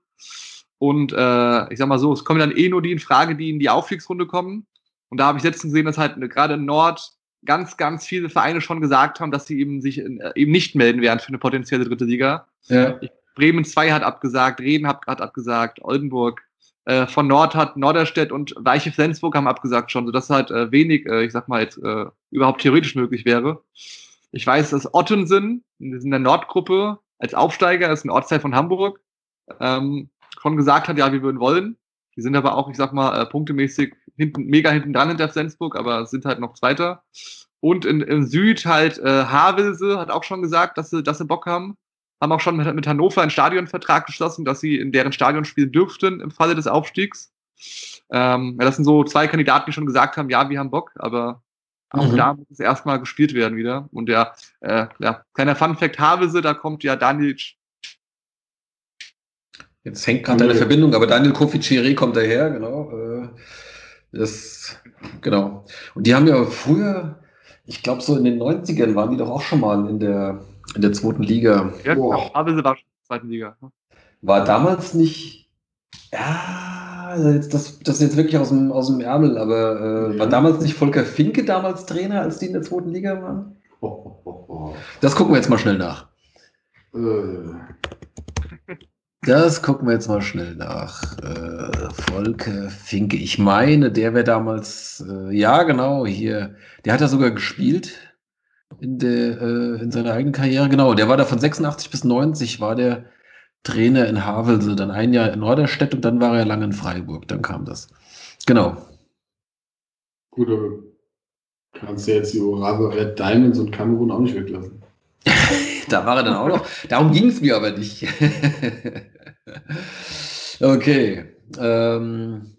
Und äh, ich sag mal so, es kommen dann eh nur die in Frage, die in die Aufstiegsrunde kommen. Und da habe ich letztens gesehen, dass halt gerade in Nord ganz, ganz viele Vereine schon gesagt haben, dass sie eben sich in, äh, eben nicht melden werden für eine potenzielle dritte Liga. ja, Bremen 2 hat abgesagt, Reden hat, hat abgesagt, Oldenburg. Äh, von Nord hat Norderstedt und Weiche Flensburg haben abgesagt schon, sodass halt äh, wenig, äh, ich sag mal jetzt, äh, überhaupt theoretisch möglich wäre. Ich weiß, dass Ottensen, die sind in der Nordgruppe, als Aufsteiger, ist ein Ortsteil von Hamburg, ähm, schon gesagt hat, ja, wir würden wollen. Die sind aber auch, ich sag mal, äh, punktemäßig hinten, mega hinten dran hinter Flensburg, aber sind halt noch Zweiter. Und in, in Süd halt äh, Havelse hat auch schon gesagt, dass sie, dass sie Bock haben. Haben auch schon mit, mit Hannover einen Stadionvertrag geschlossen, dass sie in deren Stadion spielen dürften im Falle des Aufstiegs. Ähm, ja, das sind so zwei Kandidaten, die schon gesagt haben, ja, wir haben Bock, aber auch Mhm. da muss es erstmal gespielt werden wieder. Und der, äh, ja, kleiner Fun-Fact Havelse, da kommt ja Daniel Jetzt hängt gerade eine Verbindung, aber Daniel Kofi kommt daher, genau. äh, Das, genau. Und die haben ja früher, ich glaube so in den 90ern waren die doch auch schon mal in der, in der zweiten Liga. Ja, Boah. genau. Havelse war schon in der zweiten Liga. ne? War damals nicht, ja, also das, das ist jetzt wirklich aus dem, aus dem Ärmel, aber äh, Ja. war damals nicht Volker Finke damals Trainer, als die in der zweiten Liga waren? Oh, oh, oh. Das gucken wir jetzt mal schnell nach. Äh, Das gucken wir jetzt mal schnell nach. Äh, Volker Finke. Ich meine, der wäre damals, äh, ja genau, hier. Der hat ja sogar gespielt in, der, äh, in seiner eigenen Karriere. Genau, der war da von 86 bis 90, war der Trainer in Havelse. Dann ein Jahr in Norderstedt und dann war er lange in Freiburg. Dann kam das. Genau. gut, aber kannst du jetzt die Orava Red Diamonds und Kamerun auch nicht weglassen. Da war er dann auch noch. Darum ging es mir aber nicht. okay. Ähm,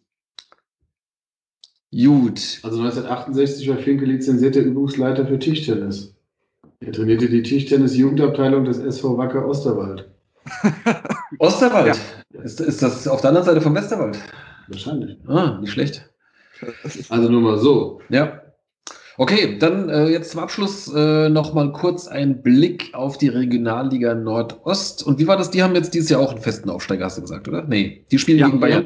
gut. Also 1968 war Finke lizenzierter Übungsleiter für Tischtennis. Er trainierte die Tischtennis-Jugendabteilung des SV Wacker Osterwald. Osterwald. Ist, ist das auf der anderen Seite vom Westerwald? Wahrscheinlich. Ah, nicht schlecht. Also nur mal so. Ja. Okay, dann äh, jetzt zum Abschluss äh, noch mal kurz ein Blick auf die Regionalliga Nordost. Und wie war das? Die haben jetzt dieses Jahr auch einen festen Aufsteiger, hast du gesagt, oder? Nee, die spielen Ja, gegen Bayern.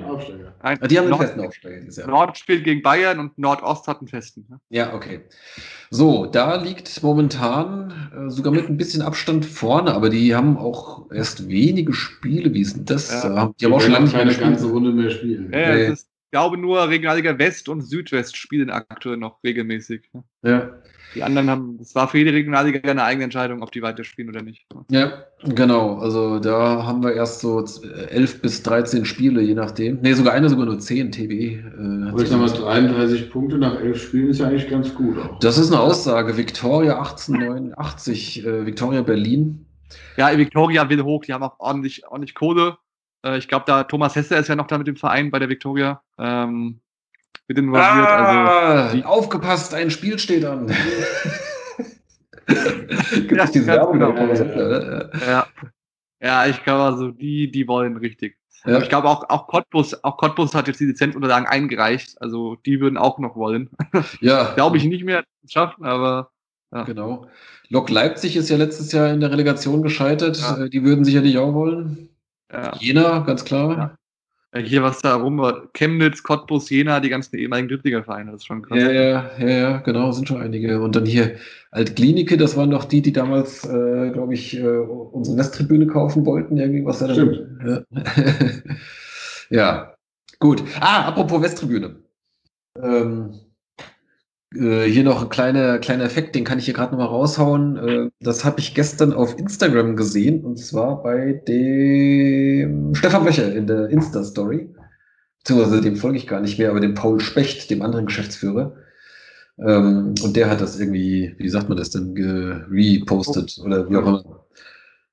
Ein Ah, Die haben einen Nord, festen Aufsteiger dieses Jahr. Nord spielt gegen Bayern und Nordost hat einen festen. ne? Ja, okay. So, da liegt momentan äh, sogar mit ein bisschen Abstand vorne, aber die haben auch erst wenige Spiele. Wie ist denn das? Ja. Die haben auch schon lange nicht mehr keine gespielt. ganze Runde mehr spielen. Ja, Nee. ich glaube nur Regionalliga West und Südwest spielen aktuell noch regelmäßig. ne? Ja. Die anderen haben, es war für jede Regionalliga eine eigene Entscheidung, ob die weiterspielen oder nicht. Ja, genau. Also da haben wir erst so z- äh, 11 bis 13 Spiele, je nachdem. Nee, sogar eine sogar nur 10 TB. Äh, hat Aber ich sag mal, gesagt. 33 Punkte nach 11 Spielen ist ja eigentlich ganz gut auch. das ist eine Aussage. Victoria 1889, äh, Victoria Berlin. Ja, Victoria will hoch, die haben auch ordentlich, ordentlich Kohle. Äh, ich glaube, da Thomas Hesse ist ja noch da mit dem Verein bei der Victoria. Ähm, mit involviert. Also, Ah, die- aufgepasst, ein Spiel steht an. Gibt Ja, es diese Werbung genau. Hessler, oder? ja. Ja, ich glaube, also die, die wollen richtig. Ja. Ich glaube auch, auch Cottbus, auch Cottbus hat jetzt die Lizenzunterlagen eingereicht. Also die würden auch noch wollen. Ja, Glaube ich nicht mehr schaffen, aber ja. Genau. Lok Leipzig ist ja letztes Jahr in der Relegation gescheitert. Ja. Äh, Die würden sicherlich auch wollen. Ja. Jena, ganz klar. Ja. Hier was da rum war. Chemnitz, Cottbus, Jena, die ganzen ehemaligen Drittliga-Vereine. Das ist schon krass. Ja, ja, ja, ja, genau, sind schon einige. Und dann hier Altklinike, das waren doch die, die damals, äh, glaube ich, äh, unsere Westtribüne kaufen wollten, irgendwie was da dann- Stimmt. Ja. ja, gut. Ah, apropos Westtribüne. Ähm, äh, hier noch ein kleiner, kleiner Effekt, den kann ich hier gerade nochmal raushauen. Äh, das habe ich gestern auf Instagram gesehen und zwar bei dem Stefan Wöcher in der Insta-Story. Beziehungsweise dem folge ich gar nicht mehr, aber dem Paul Specht, dem anderen Geschäftsführer. Ähm, und der hat das irgendwie, wie sagt man das denn, gerepostet oder wie auch immer.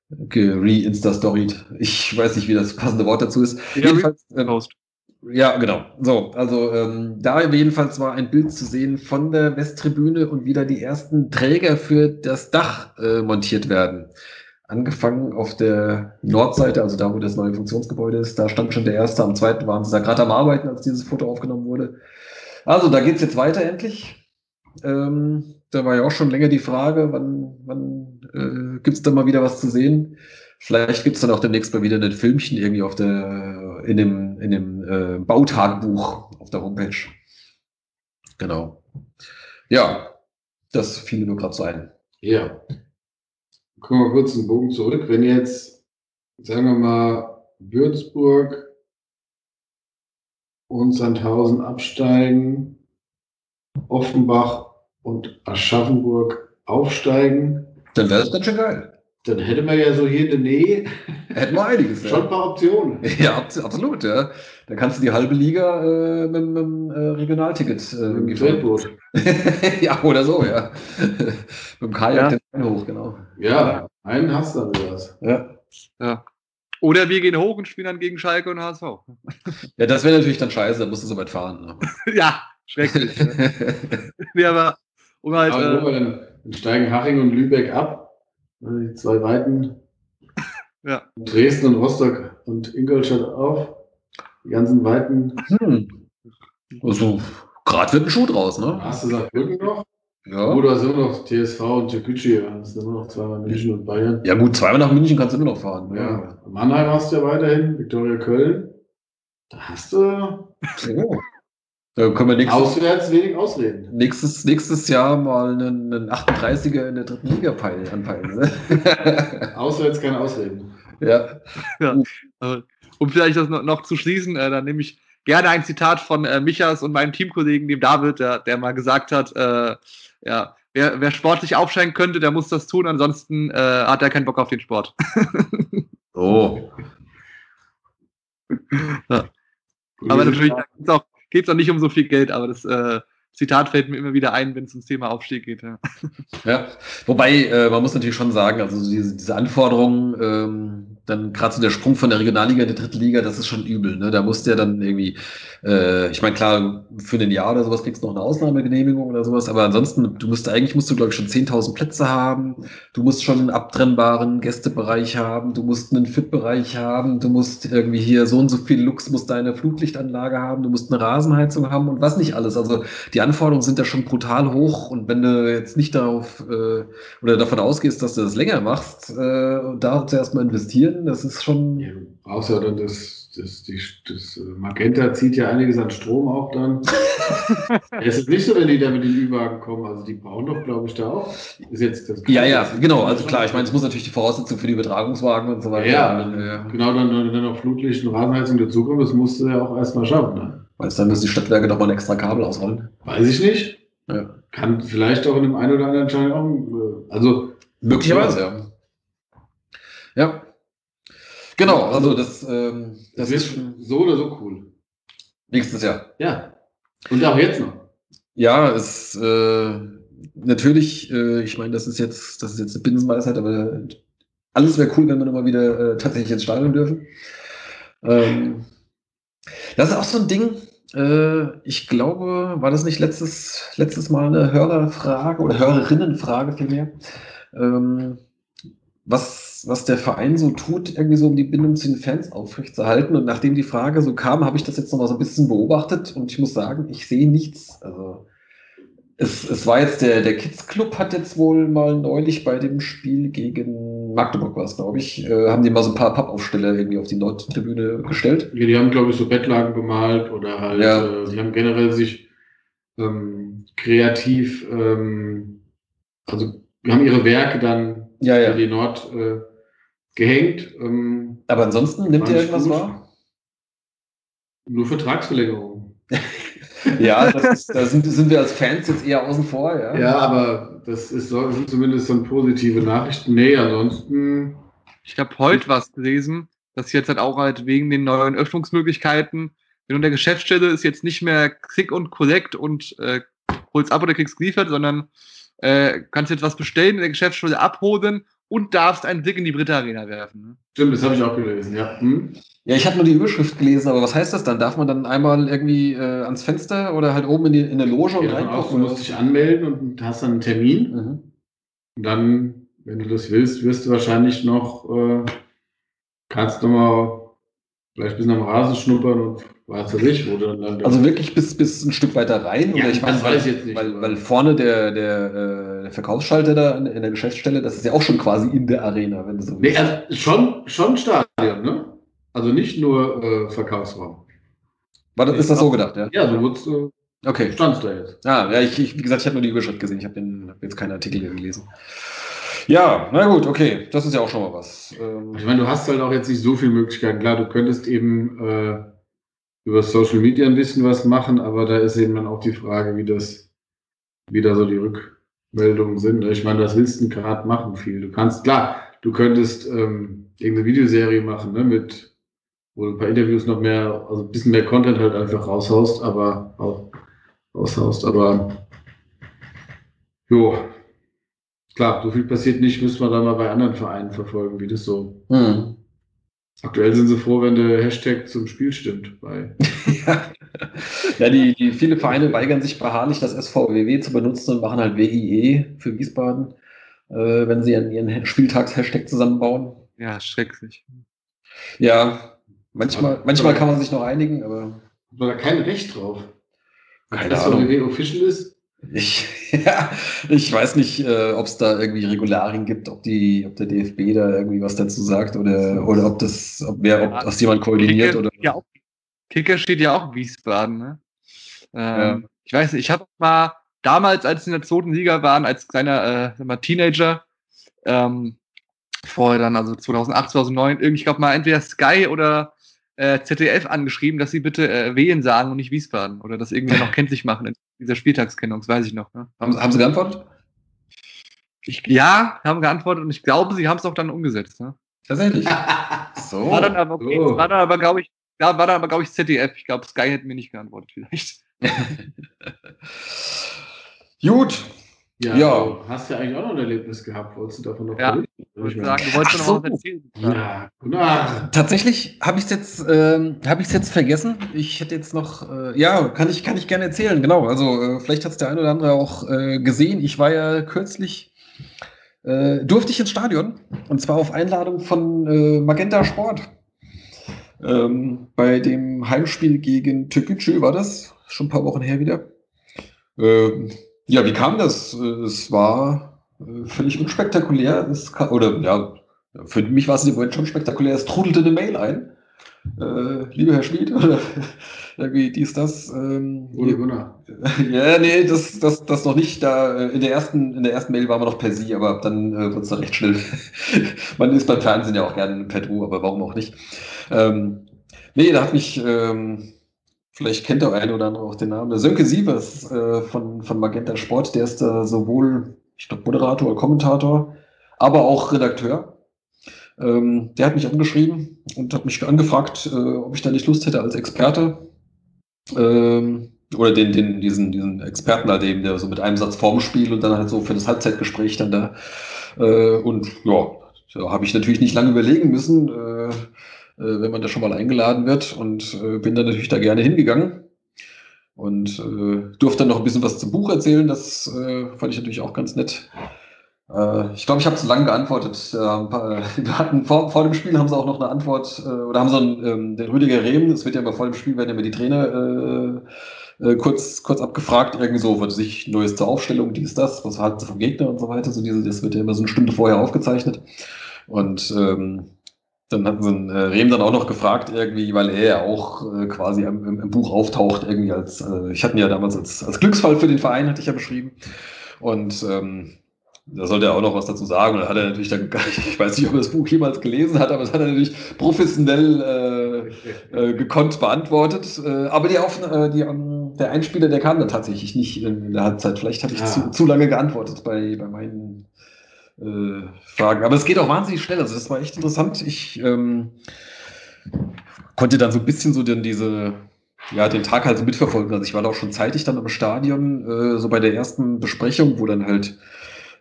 Gere-Insta-Storied. Ich weiß nicht, wie das passende Wort dazu ist. Ja, Jedenfalls, ähm, Post. Ja, genau. So, also ähm, da jedenfalls war ein Bild zu sehen von der Westtribüne und wie da die ersten Träger für das Dach äh, montiert werden. Angefangen auf der Nordseite, also da, wo das neue Funktionsgebäude ist, da stand schon der erste, am zweiten waren sie da gerade am Arbeiten, als dieses Foto aufgenommen wurde. Also da geht's jetzt weiter endlich. Ähm, da war ja auch schon länger die Frage, wann, wann äh, gibt's da mal wieder was zu sehen? Vielleicht gibt's dann auch demnächst mal wieder ein Filmchen irgendwie auf der, in dem, in dem äh, Bautagebuch auf der Homepage. Genau. Ja, das fiel mir nur gerade so ein. Ja. Kommen wir kurz einen Bogen zurück. Wenn jetzt, sagen wir mal, Würzburg und Sandhausen absteigen, Offenbach und Aschaffenburg aufsteigen, Dann wäre das ganz schön geil. Dann hätte man ja so hier in der Nähe Hätten wir einiges. schon ein paar Optionen. Ja, abs- absolut, ja. Dann kannst du die halbe Liga äh, mit, mit dem äh, Regionalticket äh, irgendwie Im Tretboot. ja, oder so, ja. mit dem Kajak Ja. den hoch, genau. Ja, einen hast du dann was. Ja. Oder wir gehen hoch und spielen dann gegen Schalke und HSV. ja, das wäre natürlich dann scheiße, dann musst du so weit fahren. ja, schrecklich. ne? Ne? nee, aber um halt, Aber äh, dann steigen Haching und Lübeck ab. Also Die zwei Weiten. Ja. Dresden und Rostock und Ingolstadt auf. Die ganzen Weiten. hm. Also, gerade wird ein Schuh draus, ne? Hast du Saarbrücken noch? Ja. Oder so noch TSV und Türkgücü. Das sind immer noch zweimal München und Bayern. Ja, gut, zweimal nach München kannst du immer noch fahren. Ja. Mannheim hast du ja weiterhin. Viktoria Köln. Da hast du Oh. Da können wir nächstes, auswärts wenig Ausreden. nächstes, nächstes Jahr mal einen, einen 38er in der dritten Liga peilen, anpeilen. Ne? Auswärts keine Ausreden. ja. äh, um vielleicht das noch, noch zu schließen, äh, dann nehme ich gerne ein Zitat von äh, Michas und meinem Teamkollegen, dem David, der, der mal gesagt hat, äh, ja, wer, wer sportlich aufsteigen könnte, der muss das tun, ansonsten äh, hat er keinen Bock auf den Sport. Oh. Aber natürlich geht es auch, geht's auch nicht um so viel Geld, aber das äh, Zitat fällt mir immer wieder ein, wenn es ums Thema Aufstieg geht. Ja. Ja, wobei äh, man muss natürlich schon sagen, also diese, diese Anforderungen, ähm, dann gerade so der Sprung von der Regionalliga in die dritte Liga, das ist schon übel. Ne? Da musst du ja dann irgendwie, äh, ich meine, klar, für ein Jahr oder sowas kriegst du noch eine Ausnahmegenehmigung oder sowas, aber ansonsten, du musst eigentlich, musst du, glaube ich, schon 10.000 Plätze haben, du musst schon einen abtrennbaren Gästebereich haben, du musst einen Fit-Bereich haben, du musst irgendwie hier so und so viel Lux, musst deine Flutlichtanlage haben, du musst eine Rasenheizung haben und was nicht alles. Also die Anforderungen sind ja schon brutal hoch und wenn du jetzt nicht darauf äh, oder davon ausgehst, dass du das länger machst äh, und da zuerst mal investieren, das ist schon. Ja, ja dann das, das, die, das äh, Magenta zieht ja einiges an Strom auch dann. es ist nicht so, wenn die da mit den Ü-Wagen kommen, also die brauchen doch, glaube ich, da auch. Ist jetzt das Ja, ja, genau. Also klar, ich meine, es muss natürlich die Voraussetzung für die Übertragungswagen und so weiter. Ja, ja. genau, dann, dann, dann noch Flutlicht und Rasenheizung dazukommen, das musst du ja auch erstmal schaffen. Ne? Weißt du, dann müssen die Stadtwerke nochmal ein extra Kabel ausrollen. Weiß ich nicht. Ja. Kann vielleicht auch in dem einen oder anderen Schein auch. äh, Also, Möglicherweise, ja. Ja. Genau, also das, ähm, das das ist so oder so cool. nächstes Jahr. Ja. Und auch jetzt noch. Ja, es äh, natürlich, äh, ich meine, das ist jetzt, das ist jetzt eine Binsenweisheit, aber alles wäre cool, wenn wir nochmal wieder äh, tatsächlich ins Stadion dürfen. Ähm, das ist auch so ein Ding. Äh, ich glaube, war das nicht letztes, letztes Mal eine Hörerfrage oder Hörerinnenfrage vielmehr? Ähm, was, was der Verein so tut, irgendwie so um die Bindung zu den Fans aufrechtzuerhalten. Und nachdem die Frage so kam, habe ich das jetzt noch mal so ein bisschen beobachtet und ich muss sagen, ich sehe nichts. Also es, es war jetzt der, der Kids Club hat jetzt wohl mal neulich bei dem Spiel gegen Magdeburg war es, glaube ich, äh, haben die mal so ein paar Pappaufsteller irgendwie auf die Nordtribüne gestellt. Ja, die haben, glaube ich, so Bettlaken bemalt oder halt, Ja. äh, die haben generell sich ähm, kreativ, ähm, also haben ihre Werke dann Ja, für die Nord äh, gehängt. Ähm, Aber ansonsten nimmt ihr irgendwas gut. wahr? nur Vertragsverlängerung. Ja, das ist, da sind, sind wir als Fans jetzt eher außen vor, ja. Ja, aber das ist so, zumindest so positive Nachrichten. Nee, ansonsten, Ich habe heute was gelesen, dass jetzt halt auch halt wegen den neuen Öffnungsmöglichkeiten, wenn du der Geschäftsstelle ist jetzt nicht mehr Click und Collect und äh, holst ab oder kriegst geliefert, sondern äh, kannst jetzt was bestellen, in der Geschäftsstelle abholen und darfst einen Blick in die Britta Arena werfen. Ne? stimmt, das habe ich auch gelesen, ja. Hm? Ja, ich habe nur die Überschrift gelesen, aber was heißt das dann? Darf man dann einmal irgendwie äh, ans Fenster oder halt oben in, die, in eine Loge und Ja, reingucken? du musst dich anmelden und hast dann einen Termin. Mhm. Und dann, wenn du das willst, wirst du wahrscheinlich noch, äh, kannst du mal vielleicht ein bisschen am Rasen schnuppern und weiß du dann. dann Also wirklich bis, bis ein Stück weiter rein? Ja, oder ich das meine, weiß weil, ich jetzt nicht, weil, weil vorne der, der, äh, der Verkaufsschalter da in, der Geschäftsstelle, das ist ja auch schon quasi in der Arena, wenn du so Nee, also schon, schon Stadion, ne? Also nicht nur äh, Verkaufsraum. War das, ist das so gedacht, ja? Ja, du wurdest, äh, Okay. standst da jetzt. Ah, ja, ich, ich, wie gesagt, ich habe nur die Überschrift gesehen, ich habe hab jetzt keinen Artikel gelesen. Ja, na gut, okay, das ist ja auch schon mal was. Ähm, Ich meine, du hast halt auch jetzt nicht so viele Möglichkeiten. Klar, du könntest eben äh, über Social Media ein bisschen was machen, aber da ist eben dann auch die Frage, wie das, wie da so die Rückmeldungen sind. Ich meine, was willst du gerade machen? Viel. Du kannst, klar, du könntest ähm, irgendeine Videoserie machen, ne, mit, wo du ein paar Interviews noch mehr, also ein bisschen mehr Content halt einfach raushaust, aber auch raushaust, aber jo, klar, so viel passiert nicht, müssen wir dann mal bei anderen Vereinen verfolgen, wie das so. Hm. Aktuell sind sie froh, wenn der Hashtag zum Spiel stimmt. Bei ja, ja die, die, viele Vereine weigern sich beharrlich, das SVWW zu benutzen und machen halt WIE für Wiesbaden, äh, wenn sie ihren Spieltags-Hashtag zusammenbauen. Ja, schrecklich. Ja, manchmal, manchmal kann man sich noch einigen, aber. Hat man da kein Recht drauf? Keine Ahnung. SVWW official ist? Ich, ja, ich weiß nicht, äh, ob es da irgendwie Regularien gibt, ob, die, ob der DFB da irgendwie was dazu sagt oder, oder ob das, ob wer, ob das jemand koordiniert Kicker, oder. Ja, auch, Kicker steht ja auch in Wiesbaden, ne? Ähm, Ja. Ich weiß nicht, ich habe mal damals, als sie in der zweiten Liga waren, als kleiner äh, Teenager, ähm, vorher dann, also 2008, 2009, irgendwie, ich glaube mal entweder Sky oder äh, ZDF angeschrieben, dass sie bitte äh, Wehen sagen und nicht Wiesbaden oder das irgendwie noch kenntlich machen in dieser Spieltagskennung, das weiß ich noch. Ne? Haben, haben Sie geantwortet? Ich, ja, haben geantwortet und ich glaube, sie haben es auch dann umgesetzt. Ne? Tatsächlich. So. War dann aber, okay, Oh. war dann aber, glaube ich, ja, war dann aber, glaube ich, ZDF. Ich glaube, Sky hätte mir nicht geantwortet, vielleicht. Gut. Ja, Ja. Du hast ja eigentlich auch noch ein Erlebnis gehabt. Wolltest du davon noch Ja? Ich würde sagen, du wolltest Ach noch was so. erzählen. Ja, na, Tatsächlich habe ich es jetzt, ähm, habe ich es jetzt vergessen. Ich hätte jetzt noch, äh, ja, kann ich, kann ich gerne erzählen. Genau. Also äh, vielleicht hat es der eine oder andere auch äh, gesehen. Ich war ja kürzlich, äh, durfte ich ins Stadion und zwar auf Einladung von äh, Magenta Sport. Ähm, bei dem Heimspiel gegen Türkgücü war das schon ein paar Wochen her wieder. Ähm, ja, wie kam das? Es war äh, völlig unspektakulär. Es ka- oder ja, für mich war es im Moment schon spektakulär. Es trudelte eine Mail ein. Äh, lieber Herr Schmid, oder irgendwie dies, das. Ähm, ohne Gunnar. ja, nee, das, das, das noch nicht. Da, äh, in, der ersten, in der ersten Mail waren wir noch per Sie, aber dann äh, wird es da recht schnell. Man ist beim Fernsehen ja auch gerne per Du, aber warum auch nicht? Ähm, nee, da hat mich, ähm, vielleicht kennt der eine oder andere auch den Namen, der Sönke Sievers äh, von, von Magenta Sport, der ist da sowohl, ich glaube, Moderator oder Kommentator, aber auch Redakteur. Ähm, der hat mich angeschrieben und hat mich angefragt, äh, ob ich da nicht Lust hätte als Experte ähm, oder den, den, diesen, diesen Experten halt eben, der so mit einem Satz vorm Spiel und dann halt so für das Halbzeitgespräch dann da. Äh, und ja, da habe ich natürlich nicht lange überlegen müssen, äh, äh, wenn man da schon mal eingeladen wird und äh, bin dann natürlich da gerne hingegangen und äh, durfte dann noch ein bisschen was zum Buch erzählen. Das äh, fand ich natürlich auch ganz nett. Äh, ich glaube, ich habe zu lange geantwortet. Äh, wir hatten vor, vor dem Spiel haben sie auch noch eine Antwort, äh, oder haben so einen, ähm, den Rüdiger Rehm, das wird ja immer vor dem Spiel, werden ja immer die Trainer äh, äh, kurz, kurz abgefragt, irgendwie so, was sich zur Aufstellung, dies, das, was hat vom Gegner und so weiter. So diese, das wird ja immer so eine Stunde vorher aufgezeichnet. Und ähm, dann hat so ein äh, Rehm dann auch noch gefragt, irgendwie, weil er ja auch äh, quasi im, im, Buch auftaucht, irgendwie als, äh, ich hatte ihn ja damals als, als Glücksfall für den Verein, hatte ich ja beschrieben. Und ähm, da sollte er auch noch was dazu sagen. Und dann hat er natürlich dann, ich weiß nicht, ob er das Buch jemals gelesen hat, aber das hat er natürlich professionell äh, äh, gekonnt beantwortet. Äh, aber die, Auf äh, die, ähm, der Einspieler, der kam dann tatsächlich nicht in, der Halbzeit. Vielleicht habe ich Ah. zu, zu lange geantwortet bei, bei meinen äh, Fragen. Aber es geht auch wahnsinnig schnell. Also das war echt interessant. Ich ähm, konnte dann so ein bisschen so denn diese, ja, den Tag halt so mitverfolgen. Also ich war da auch schon zeitig dann im Stadion, äh, so bei der ersten Besprechung, wo dann halt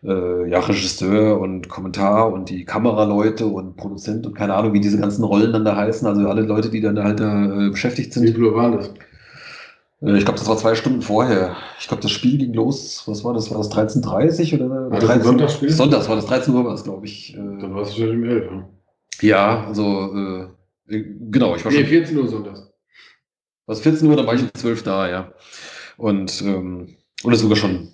äh, ja, Regisseur und Kommentar und die Kameraleute und Produzent und keine Ahnung, wie diese ganzen Rollen dann da heißen. Also alle Leute, die dann da halt da äh, beschäftigt sind. das? Äh, ich glaube, das war zwei Stunden vorher. Ich glaube, das Spiel ging los, was war das? War das 13.30 oder? War das Sonntagsspiel? Sonntags war das 13 Uhr, war das, glaube ich. Dann Äh, warst du schon im 11. Ja. ja, also äh, äh, genau, ich war Nee, schon. 14 Uhr sonntags. Was 14 Uhr, dann war ich um 12 da, ja. Und ähm, oder sogar schon.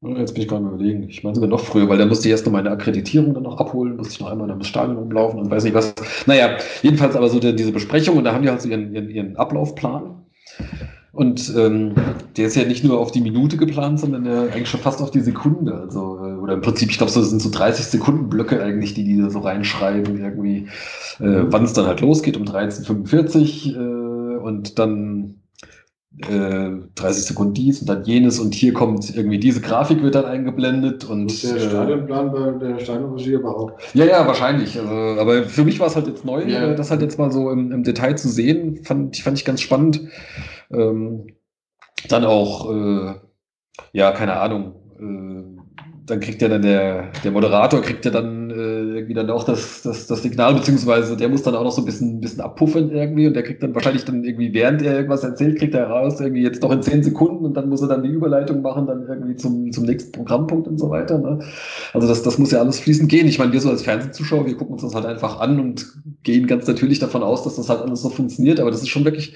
Jetzt bin ich gerade überlegen. Ich meine sogar noch früher, weil da musste ich erst noch meine Akkreditierung dann noch abholen, musste ich noch einmal ins Stadion umlaufen und weiß nicht was. Naja, jedenfalls aber so der, diese Besprechung und da haben die halt so ihren, ihren, ihren Ablaufplan. Und ähm, der ist ja nicht nur auf die Minute geplant, sondern ja eigentlich schon fast auf die Sekunde. Also, äh, oder im Prinzip, ich glaube, so das sind so 30 Sekunden Blöcke eigentlich, die die da so reinschreiben, irgendwie, äh, wann es dann halt losgeht, um 13.45 äh, und dann äh, 30 Sekunden dies und dann jenes und hier kommt irgendwie diese Grafik wird dann eingeblendet und Muss der äh, Stadionplan bei der Stadionregie aber auch. ja, ja, wahrscheinlich. Also, aber für mich war es halt jetzt neu, Ja. äh, das halt jetzt mal so im, im Detail zu sehen, fand, ich- fand ich ganz spannend. Ähm, dann auch, äh, ja, keine Ahnung, äh, dann kriegt ja dann der, der Moderator, kriegt ja dann äh, irgendwie dann auch das, das, das Signal, beziehungsweise der muss dann auch noch so ein bisschen, bisschen abpuffern irgendwie und der kriegt dann wahrscheinlich dann irgendwie, während er irgendwas erzählt, kriegt er raus, irgendwie jetzt noch in zehn Sekunden und dann muss er dann die Überleitung machen, dann irgendwie zum, zum nächsten Programmpunkt und so weiter. Ne? Also das, das muss ja alles fließend gehen. Ich meine, wir so als Fernsehzuschauer, wir gucken uns das halt einfach an und gehen ganz natürlich davon aus, dass das halt alles so funktioniert, aber das ist schon wirklich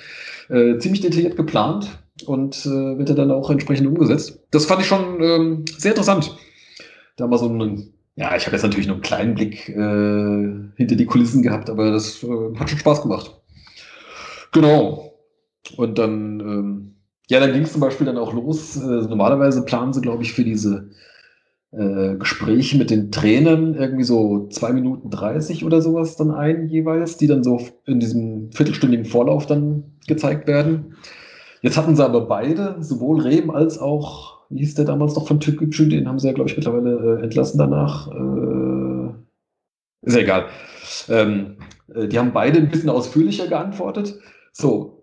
äh, ziemlich detailliert geplant und äh, wird ja dann auch entsprechend umgesetzt. Das fand ich schon ähm, sehr interessant. Da mal so einen, ja, ich habe jetzt natürlich nur einen kleinen Blick äh, hinter die Kulissen gehabt, aber das äh, hat schon Spaß gemacht. Genau. Und dann, ähm, ja, dann ging es zum Beispiel dann auch los. Äh, normalerweise planen sie, glaube ich, für diese äh, Gespräche mit den Trainern irgendwie so zwei Minuten 30 oder sowas dann ein jeweils, die dann so in diesem viertelstündigen Vorlauf dann gezeigt werden. Jetzt hatten sie aber beide, sowohl Rehm als auch, wie hieß der damals noch von Türkgücü, den haben sie ja, glaube ich, mittlerweile äh, entlassen danach. Äh, ist ja egal. Ähm, äh, die haben beide ein bisschen ausführlicher geantwortet. So,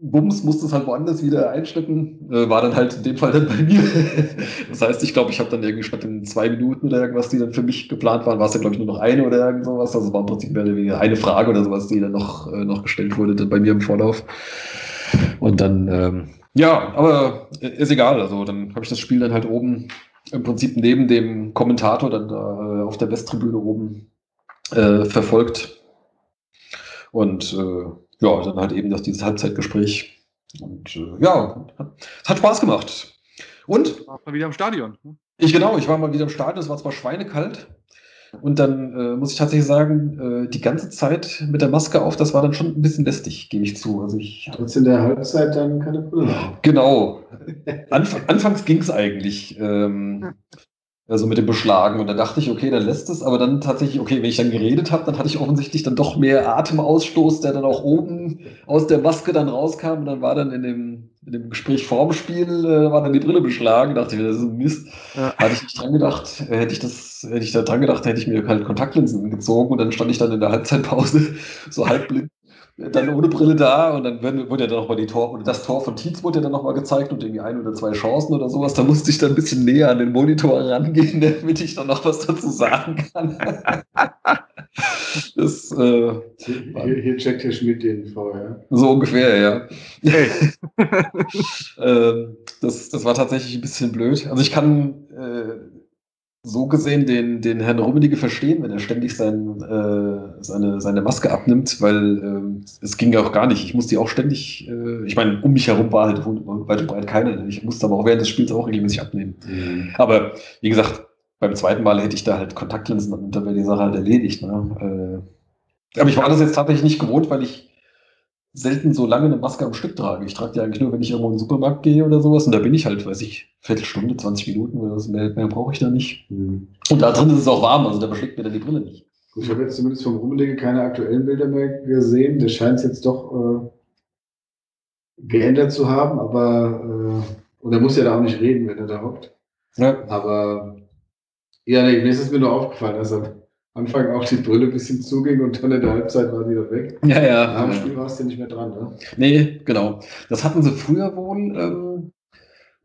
Bums musste es halt woanders wieder einschleppen, äh, war dann halt in dem Fall dann bei mir. das heißt, ich glaube, ich habe dann irgendwie statt in zwei Minuten oder irgendwas, die dann für mich geplant waren, war es dann, glaube ich, nur noch eine oder irgend sowas. Also war im Prinzip mehr oder weniger eine Frage oder sowas, die dann noch, äh, noch gestellt wurde, dann bei mir im Vorlauf. Und dann, ähm, ja, aber ist egal. Also dann habe ich das Spiel dann halt oben im Prinzip neben dem Kommentator dann da äh, auf der Westtribüne oben äh, verfolgt. Und äh, ja, dann halt eben das, dieses Halbzeitgespräch. Und äh, ja, hat, es hat Spaß gemacht. Und War mal wieder im Stadion. ne? ich genau, ich war mal wieder im Stadion, es war zwar schweinekalt. Und dann äh, muss ich tatsächlich sagen, äh, die ganze Zeit mit der Maske auf, das war dann schon ein bisschen lästig, gebe ich zu. Also ich Trotz in der Halbzeit dann keine Brille. Genau. Anf anfangs ging es eigentlich. Ähm, also mit dem Beschlagen. Und da dachte ich, okay, dann lässt es. Aber dann tatsächlich, okay, wenn ich dann geredet habe, dann hatte ich offensichtlich dann doch mehr Atemausstoß, der dann auch oben aus der Maske dann rauskam. Und dann war dann in dem, in dem Gespräch vorm Spiel, äh, war dann die Brille beschlagen. Dachte ich, das ist ein Mist. Ja. Hatte ich nicht dran gedacht. Äh, Hätte ich das, hätte ich da dran gedacht, hätte ich mir halt Kontaktlinsen gezogen und dann stand ich dann in der Halbzeitpause so halbblind dann ohne Brille da und dann wurde ja dann nochmal die Tor, oder das Tor von Tietz wurde ja dann nochmal gezeigt und irgendwie ein oder zwei Chancen oder sowas. Da musste ich dann ein bisschen näher an den Monitor rangehen, damit ich dann noch was dazu sagen kann. das, äh, Hier, hier checkt Herr Schmidt den vorher. so ungefähr, ja. Hey, ähm, das, das war tatsächlich ein bisschen blöd. Also ich kann äh, so gesehen den, den Herrn Rummenigge verstehen, wenn er ständig sein, äh, seine, seine Maske abnimmt, weil ähm, es ging ja auch gar nicht. Ich musste die auch ständig, äh, ich meine, um mich herum war halt weit und breit keiner. Ich musste aber auch während des Spiels auch regelmäßig abnehmen. Aber wie gesagt, beim zweiten Mal hätte ich da halt Kontaktlinsen und dann wäre die Sache halt erledigt. Ne? Äh, aber ich war das jetzt tatsächlich nicht gewohnt, weil ich selten so lange eine Maske am Stück trage. Ich trage die eigentlich nur, wenn ich irgendwo in den Supermarkt gehe oder sowas. Und da bin ich halt, weiß ich, Viertelstunde, 20 Minuten oder so. Mehr, mehr brauche ich da nicht. Mhm. Und da drin ist es auch warm, also da beschlägt mir dann die Brille nicht. Ich habe jetzt zumindest vom Rummenigge keine aktuellen Bilder mehr gesehen. Das scheint es jetzt doch äh, geändert zu haben, aber äh, und er muss ja da auch nicht reden, wenn er da hockt. Ja, Aber ja, nee, mir ist es mir nur aufgefallen, dass am Anfang auch die Brille ein bisschen zuging und dann in der Halbzeit war die wieder weg. ja. ja. Nach dem Spiel warst du nicht mehr dran, ne? Nee, genau. Das hatten sie früher wohl, ähm,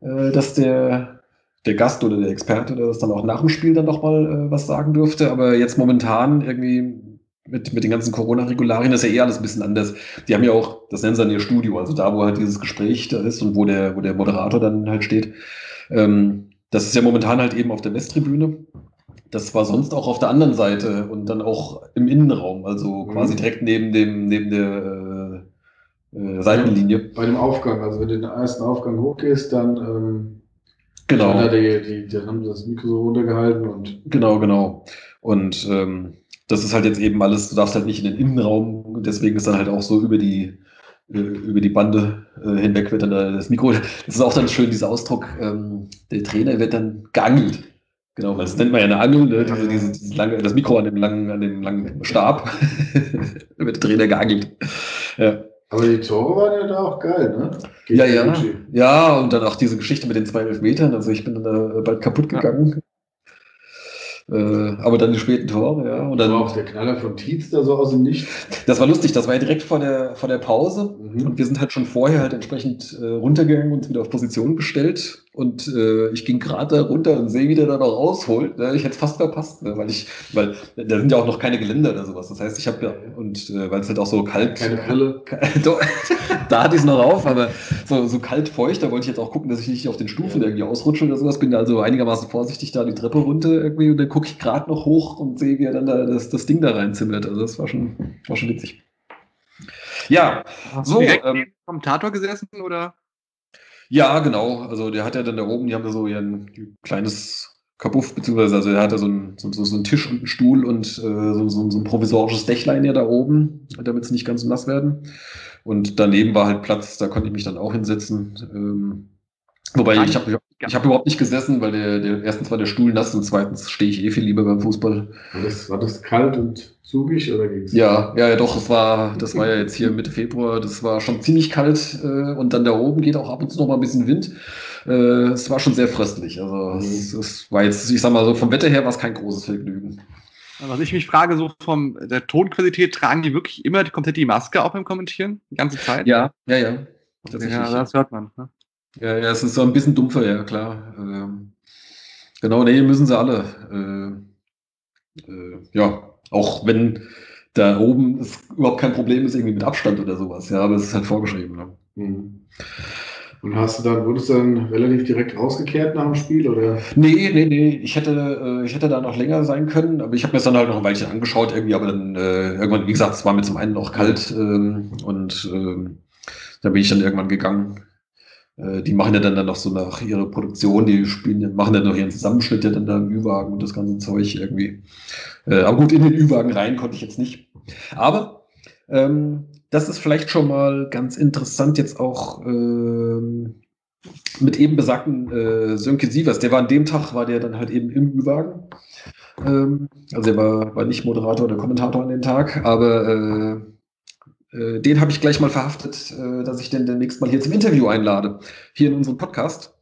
äh, dass der, der Gast oder der Experte, der das dann auch nach dem Spiel dann nochmal äh, was sagen durfte. Aber jetzt momentan irgendwie mit, mit den ganzen Corona-Regularien ist ja eh alles ein bisschen anders. Die haben ja auch, das nennen sie dann ihr Studio, also da, wo halt dieses Gespräch da ist und wo der, wo der Moderator dann halt steht. Ähm, das ist ja momentan halt eben auf der Westtribüne. Das war sonst auch auf der anderen Seite und dann auch im Innenraum, also Mhm. quasi direkt neben dem, neben der äh, äh, Seitenlinie. Bei dem Aufgang, also wenn du den ersten Aufgang hochgehst, dann ähm, Genau, dann, die, die, dann haben das Mikro so runtergehalten und genau, genau. Und ähm, das ist halt jetzt eben alles, du darfst halt nicht in den Innenraum, deswegen ist dann halt auch so über die, äh, über die Bande äh, hinweg wird dann da das Mikro. Das ist auch dann schön, dieser Ausdruck, ähm, der Trainer wird dann geangelt. Genau, weil das nennt man ja eine Angel, ne? diese, diese, dieses lange, das Mikro an dem langen, an dem langen Stab. da wird der Trainer geangelt. Ja. Aber die Tore waren ja da auch geil, ne? Gegen Ja, ja. Gucci. Ja, und dann auch diese Geschichte mit den zwei Elfmetern. Also ich bin dann da bald kaputt gegangen. Äh, aber dann die späten Tore, ja. Und Da dann, war auch der Knaller von Tietz da so aus dem Nichts. das war lustig, das war ja direkt vor der, vor der Pause. Mhm. Und wir sind halt schon vorher halt entsprechend äh, runtergegangen und wieder auf Position gestellt. Und äh, ich ging gerade da runter und sehe, wie der da noch rausholt. Ne? Ich hätte es fast verpasst, ne? weil ich, weil da sind ja auch noch keine Geländer oder sowas. Das heißt, ich habe ja, und äh, weil es halt auch so kalt. Keine Brille. Doch, da hatte ich es noch auf, aber so, so kalt feucht, da wollte ich jetzt auch gucken, dass ich nicht auf den Stufen Ja. irgendwie ausrutsche oder sowas. Bin also einigermaßen vorsichtig da die Treppe runter irgendwie und dann gucke ich gerade noch hoch und sehe, wie er dann da das, das Ding da reinzimmert. Also das war schon, war schon witzig. Ja, So, Direkt ähm, dem Kommentator gesessen oder? Ja, genau. Also der hat ja dann da oben, die haben da so ihren kleines Kabuff, beziehungsweise also der hat da so einen, so, so einen Tisch und einen Stuhl und äh, so, so, so ein provisorisches Dächlein ja da oben, damit sie nicht ganz nass werden. Und daneben war halt Platz, da konnte ich mich dann auch hinsetzen. Ähm, wobei ich habe ich hab überhaupt nicht gesessen, weil der, der erstens war der Stuhl nass und zweitens stehe ich eh viel lieber beim Fußball. War das, war das kalt und zugig oder ging's? Ja, ja, ja, doch, es war, das war ja jetzt hier Mitte Februar, das war schon ziemlich kalt äh, und dann da oben geht auch ab und zu noch mal ein bisschen Wind. Äh, es war schon sehr fröstlich. Also es, es war jetzt, ich sag mal so, vom Wetter her war es kein großes Vergnügen. Was ich mich frage, so von der Tonqualität, tragen die wirklich immer die, komplett die Maske auch beim Kommentieren? Die ganze Zeit? Ja, ja, ja. Ja das hört man. Ne? Ja, ja, es ist so ein bisschen dumpfer, ja, klar. Ähm, genau, nee, müssen sie alle. Äh, äh, ja, auch wenn da oben es überhaupt kein Problem ist, irgendwie mit Abstand oder sowas, ja, aber es ist halt vorgeschrieben. Ne? Mhm. Und hast du dann, wurdest du dann relativ direkt rausgekehrt nach dem Spiel oder? Nee, nee, nee, ich hätte, äh, ich hätte da noch länger sein können, aber ich habe mir es dann halt noch ein Weilchen angeschaut irgendwie, aber dann äh, irgendwann, wie gesagt, es war mir zum einen noch kalt ähm, und ähm, da bin ich dann irgendwann gegangen. Äh, die machen ja dann, dann noch so nach ihrer Produktion, die spielen, machen dann noch ihren Zusammenschnitt ja dann da im Ü-Wagen und das ganze Zeug irgendwie. Äh, aber gut, in den Ü-Wagen rein konnte ich jetzt nicht. Aber ähm, das ist vielleicht schon mal ganz interessant jetzt auch ähm, mit eben besagten äh, Sönke Sievers. Der war an dem Tag, war der dann halt eben im Ü-Wagen. Ähm, also er war, war nicht Moderator oder Kommentator an dem Tag, aber äh, äh, den habe ich gleich mal verhaftet, äh, dass ich den demnächst mal hier zum Interview einlade, hier in unseren Podcast.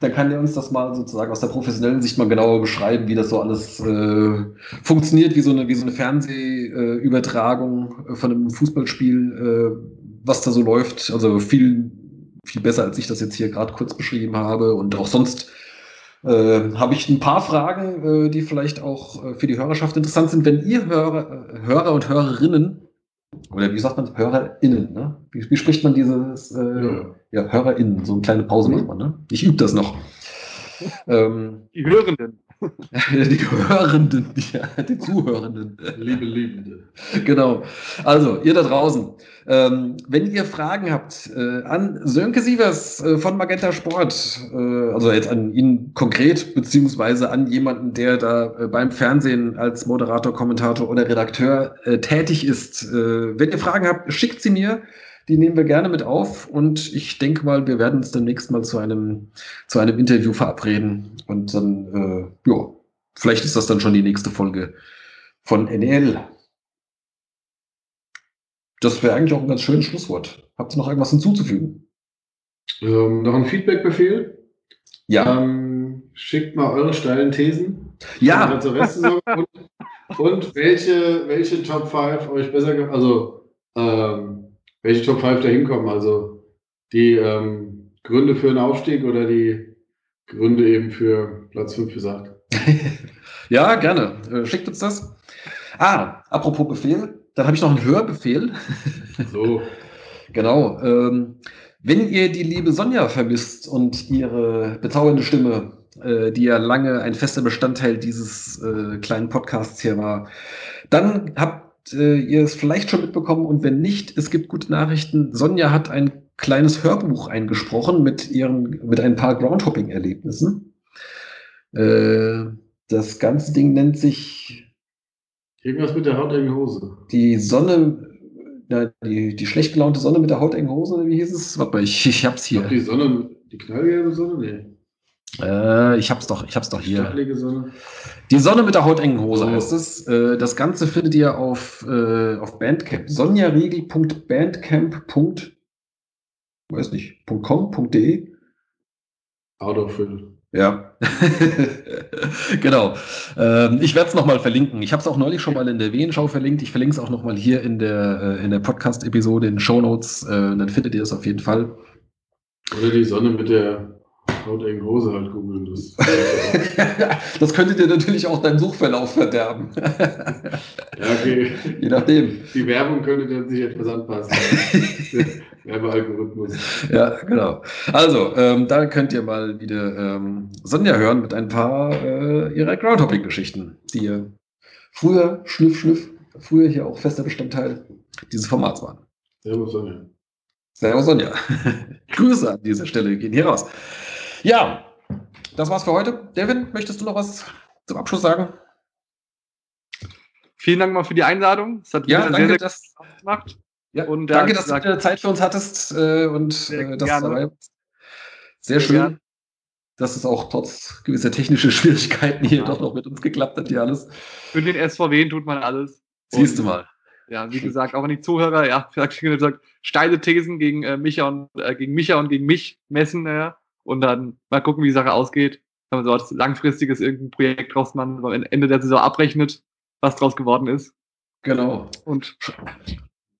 Dann kann er uns das mal sozusagen aus der professionellen Sicht mal genauer beschreiben, wie das so alles äh, funktioniert, wie so eine, wie so eine Fernsehübertragung äh, von einem Fußballspiel, äh, was da so läuft. Also viel, viel besser, als ich das jetzt hier gerade kurz beschrieben habe. Und auch sonst äh, habe ich ein paar Fragen, äh, die vielleicht auch äh, für die Hörerschaft interessant sind. Wenn ihr Hörer, äh, Hörer und Hörerinnen, oder wie sagt man, HörerInnen, ne? Wie, wie spricht man dieses, äh, Ja. ja, HörerInnen, so eine kleine Pause Mhm. macht man, ne? Ich übe das noch. ähm, Die Hörenden. die Hörenden, ja, die Zuhörenden. Liebe Liebende. Genau. Also, ihr da draußen, ähm, wenn ihr Fragen habt äh, an Sönke Sievers äh, von Magenta Sport, äh, also jetzt an ihn konkret, beziehungsweise an jemanden, der da äh, beim Fernsehen als Moderator, Kommentator oder Redakteur äh, tätig ist, äh, wenn ihr Fragen habt, schickt sie mir. Die nehmen wir gerne mit auf und ich denke mal, wir werden uns demnächst mal zu einem, zu einem Interview verabreden und dann, ja, vielleicht ist das dann schon die nächste Folge von NL. Das wäre eigentlich auch ein ganz schönes Schlusswort. Habt ihr noch irgendwas hinzuzufügen? Ähm, noch ein Feedbackbefehl. Ja. Ähm, schickt mal eure steilen Thesen. Ja. Und, und welche, welche Top 5 euch besser gefallen, also ähm, welche Top 5 da hinkommen, also die ähm, Gründe für einen Aufstieg oder die Gründe eben für Platz 5 bis 8. Ja, gerne. Äh, schickt uns das. Ah, apropos Befehl, dann habe ich noch einen Hörbefehl. So, Genau. Ähm, wenn ihr die liebe Sonja vermisst und ihre bezaubernde Stimme, äh, die ja lange ein fester Bestandteil dieses äh, kleinen Podcasts hier war, dann habt äh, ihr es vielleicht schon mitbekommen und wenn nicht, es gibt gute Nachrichten. Sonja hat ein kleines Hörbuch eingesprochen mit ihren, mit ein paar Groundhopping-Erlebnissen. Äh, das ganze Ding nennt sich irgendwas mit der hautengen Hose. die Sonne, na, die, die schlecht gelaunte Sonne mit der hautengen Hose, wie hieß es? Warte mal, ich, ich hab's Ich hier. glaube, die Sonne, die knallgelbe Sonne, nee. Äh, ich hab's doch, ich hab's doch hier. Sonne. Die Sonne mit der hautengen Hose Oh. heißt es. Äh, das Ganze findet ihr auf, äh, auf Bandcamp. sonjariegel.bandcamp. weiß nicht, .com.de. Autofill. Ja, genau. Ähm, ich werde es nochmal verlinken. Ich habe es auch neulich schon mal in der Wehenschau verlinkt. Ich verlinke es auch nochmal hier in der, äh, in der Podcast-Episode, in den Shownotes. Äh, dann findet ihr es auf jeden Fall. Oder die Sonne mit der hautengen Hose halt googeln. Das das könnte dir natürlich auch deinen Suchverlauf verderben. ja, okay. Je nachdem. Die Werbung könnte dann sich etwas anpassen. Werbealgorithmus. Ja, genau. Also, ähm, da könnt ihr mal wieder ähm, Sonja hören mit ein paar äh, ihrer Groundhopping-Geschichten, die ihr früher, Schnüff, Schnüff, früher hier auch fester Bestandteil dieses Formats waren. Servus, Sonja. Servus Sonja. Grüße an dieser Stelle gehen hier raus. Ja, das war's für heute. Devin, möchtest du noch was zum Abschluss sagen? Vielen Dank mal für die Einladung. Es hat Ja, danke, sehr, dass, sehr Spaß gemacht. Ja, Und, danke dass du gesagt- wieder Zeit für uns hattest äh, und äh, dass du dabei warst. Sehr Sehr schön, gerne. dass es auch trotz gewisser technischer Schwierigkeiten hier Ja. doch noch mit uns geklappt hat, hier alles. Für den SVW tut man alles. Siehst du mal. Ja, wie gesagt, auch an die Zuhörer, ja, gesagt, steile Thesen gegen äh, Micha und äh, gegen Micha und gegen mich messen, ja, und dann mal gucken, wie die Sache ausgeht. Wenn man so als langfristiges irgendein Projekt draus man am Ende der Saison abrechnet, was draus geworden ist. Genau. Und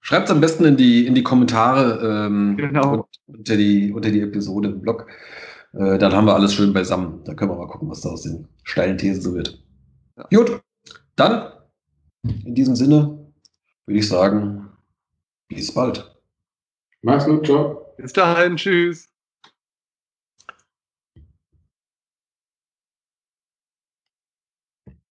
Schreibt es am besten in die, in die Kommentare ähm, Genau. und, unter, die, unter die Episode im Blog. Äh, dann haben wir alles schön beisammen. Dann können wir mal gucken, was da aus den steilen Thesen so wird. Ja. Gut, dann in diesem Sinne würde ich sagen, bis bald. Mach's gut, ciao. bis dahin, tschüss.